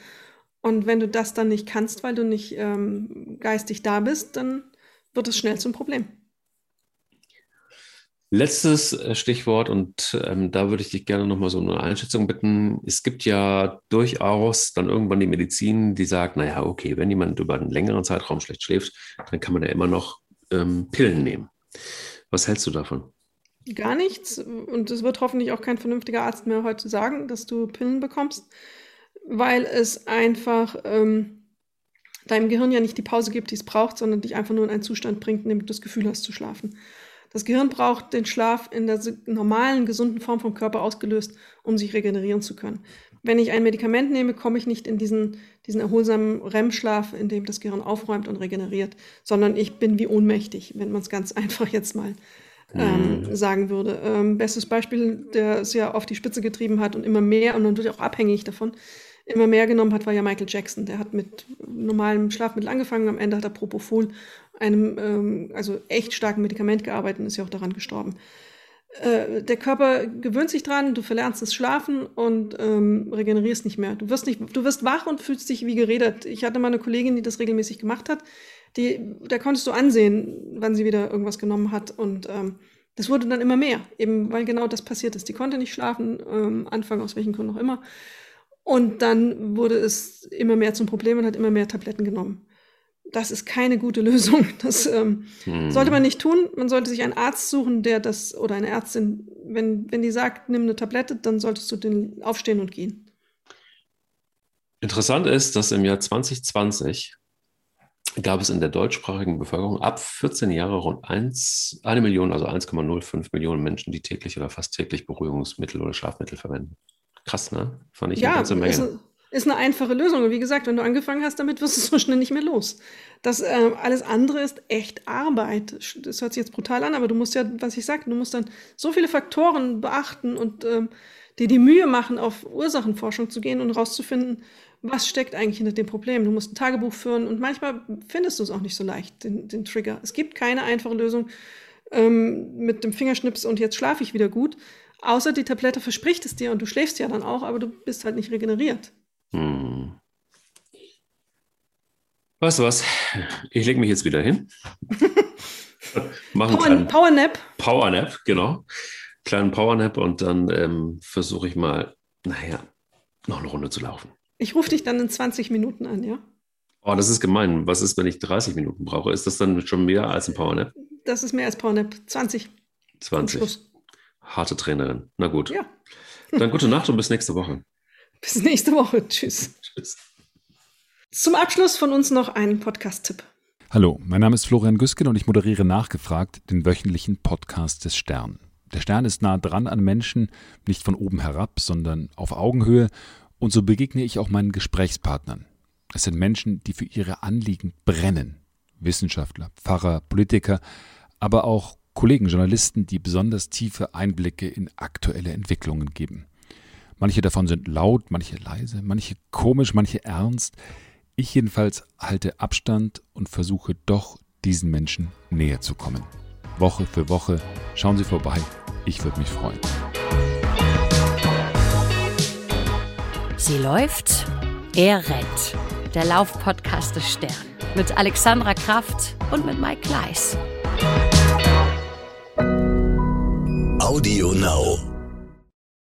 Und wenn du das dann nicht kannst, weil du nicht ähm, geistig da bist, dann wird es schnell zum Problem. Letztes äh, Stichwort, und ähm, da würde ich dich gerne nochmal so eine Einschätzung bitten. Es gibt ja durchaus dann irgendwann die Medizin, die sagt, naja, okay, wenn jemand über einen längeren Zeitraum schlecht schläft, dann kann man ja immer noch ähm, Pillen nehmen. Was hältst du davon? Gar nichts. Und es wird hoffentlich auch kein vernünftiger Arzt mehr heute sagen, dass du Pillen bekommst, weil es einfach ähm, deinem Gehirn ja nicht die Pause gibt, die es braucht, sondern dich einfach nur in einen Zustand bringt, in dem du das Gefühl hast zu schlafen. Das Gehirn braucht den Schlaf in der normalen, gesunden Form vom Körper ausgelöst, um sich regenerieren zu können. Wenn ich ein Medikament nehme, komme ich nicht in diesen, diesen erholsamen REM-Schlaf, in dem das Gehirn aufräumt und regeneriert, sondern ich bin wie ohnmächtig, wenn man es ganz einfach jetzt mal ähm, mhm. sagen würde. Ähm, bestes Beispiel, der es ja auf die Spitze getrieben hat und immer mehr und natürlich auch abhängig davon, immer mehr genommen hat, war ja Michael Jackson. Der hat mit normalem Schlafmittel angefangen, am Ende hat er Propofol, einem ähm, also echt starken Medikament gearbeitet und ist ja auch daran gestorben. Äh, der Körper gewöhnt sich dran, du verlernst das Schlafen und ähm, regenerierst nicht mehr. Du wirst, nicht, du wirst wach und fühlst dich wie geredet. Ich hatte mal eine Kollegin, die das regelmäßig gemacht hat. Die, da konntest du ansehen, wann sie wieder irgendwas genommen hat. Und ähm, das wurde dann immer mehr, eben weil genau das passiert ist. Die konnte nicht schlafen, ähm, Anfang aus welchen Gründen auch immer. Und dann wurde es immer mehr zum Problem und hat immer mehr Tabletten genommen. Das ist keine gute Lösung. Das ähm, hm. sollte man nicht tun. Man sollte sich einen Arzt suchen, der das, oder eine Ärztin, wenn, wenn die sagt, nimm eine Tablette, dann solltest du den aufstehen und gehen. Interessant ist, dass im Jahr 2020 gab es in der deutschsprachigen Bevölkerung ab 14 Jahre rund 1, eine Million, also 1,05 Millionen Menschen, die täglich oder fast täglich Beruhigungsmittel oder Schlafmittel verwenden. Krass, ne? Fand ich ja, eine ganze Menge. Ist, eine einfache Lösung. Und wie gesagt, wenn du angefangen hast damit, wirst du so schnell nicht mehr los. Das äh, alles andere ist echt Arbeit. Das hört sich jetzt brutal an, aber du musst ja, was ich sage, du musst dann so viele Faktoren beachten und ähm, dir die Mühe machen, auf Ursachenforschung zu gehen und rauszufinden, was steckt eigentlich hinter dem Problem. Du musst ein Tagebuch führen und manchmal findest du es auch nicht so leicht, den, den Trigger. Es gibt keine einfache Lösung ähm, mit dem Fingerschnips und jetzt schlafe ich wieder gut. Außer die Tablette verspricht es dir und du schläfst ja dann auch, aber du bist halt nicht regeneriert. Hm. Weißt du was? Ich lege mich jetzt wieder hin. Machen Power, Power Nap. Power Nap, genau. Kleinen Power Nap und dann ähm, versuche ich mal, naja, noch eine Runde zu laufen. Ich rufe dich dann in 20 Minuten an, ja? Oh, das ist gemein. Was ist, wenn ich 30 Minuten brauche? Ist das dann schon mehr als ein Power Nap? Das ist mehr als Power Nap. 20. 20 harte Trainerin. Na gut. Ja. Dann gute Nacht und bis nächste Woche. Bis nächste Woche. Tschüss. Tschüss. Zum Abschluss von uns noch ein Podcast-Tipp. Hallo, mein Name ist Florian Güsken und ich moderiere nachgefragt den wöchentlichen Podcast des Stern. Der Stern ist nah dran an Menschen, nicht von oben herab, sondern auf Augenhöhe. Und so begegne ich auch meinen Gesprächspartnern. Es sind Menschen, die für ihre Anliegen brennen. Wissenschaftler, Pfarrer, Politiker, aber auch Kollegen, Journalisten, die besonders tiefe Einblicke in aktuelle Entwicklungen geben. Manche davon sind laut, manche leise, manche komisch, manche ernst. Ich jedenfalls halte Abstand und versuche doch, diesen Menschen näher zu kommen. Woche für Woche schauen Sie vorbei. Ich würde mich freuen. Sie läuft, er rennt. Der Laufpodcast des Stern. Mit Alexandra Kraft und mit Mike Gleis. Audio Now.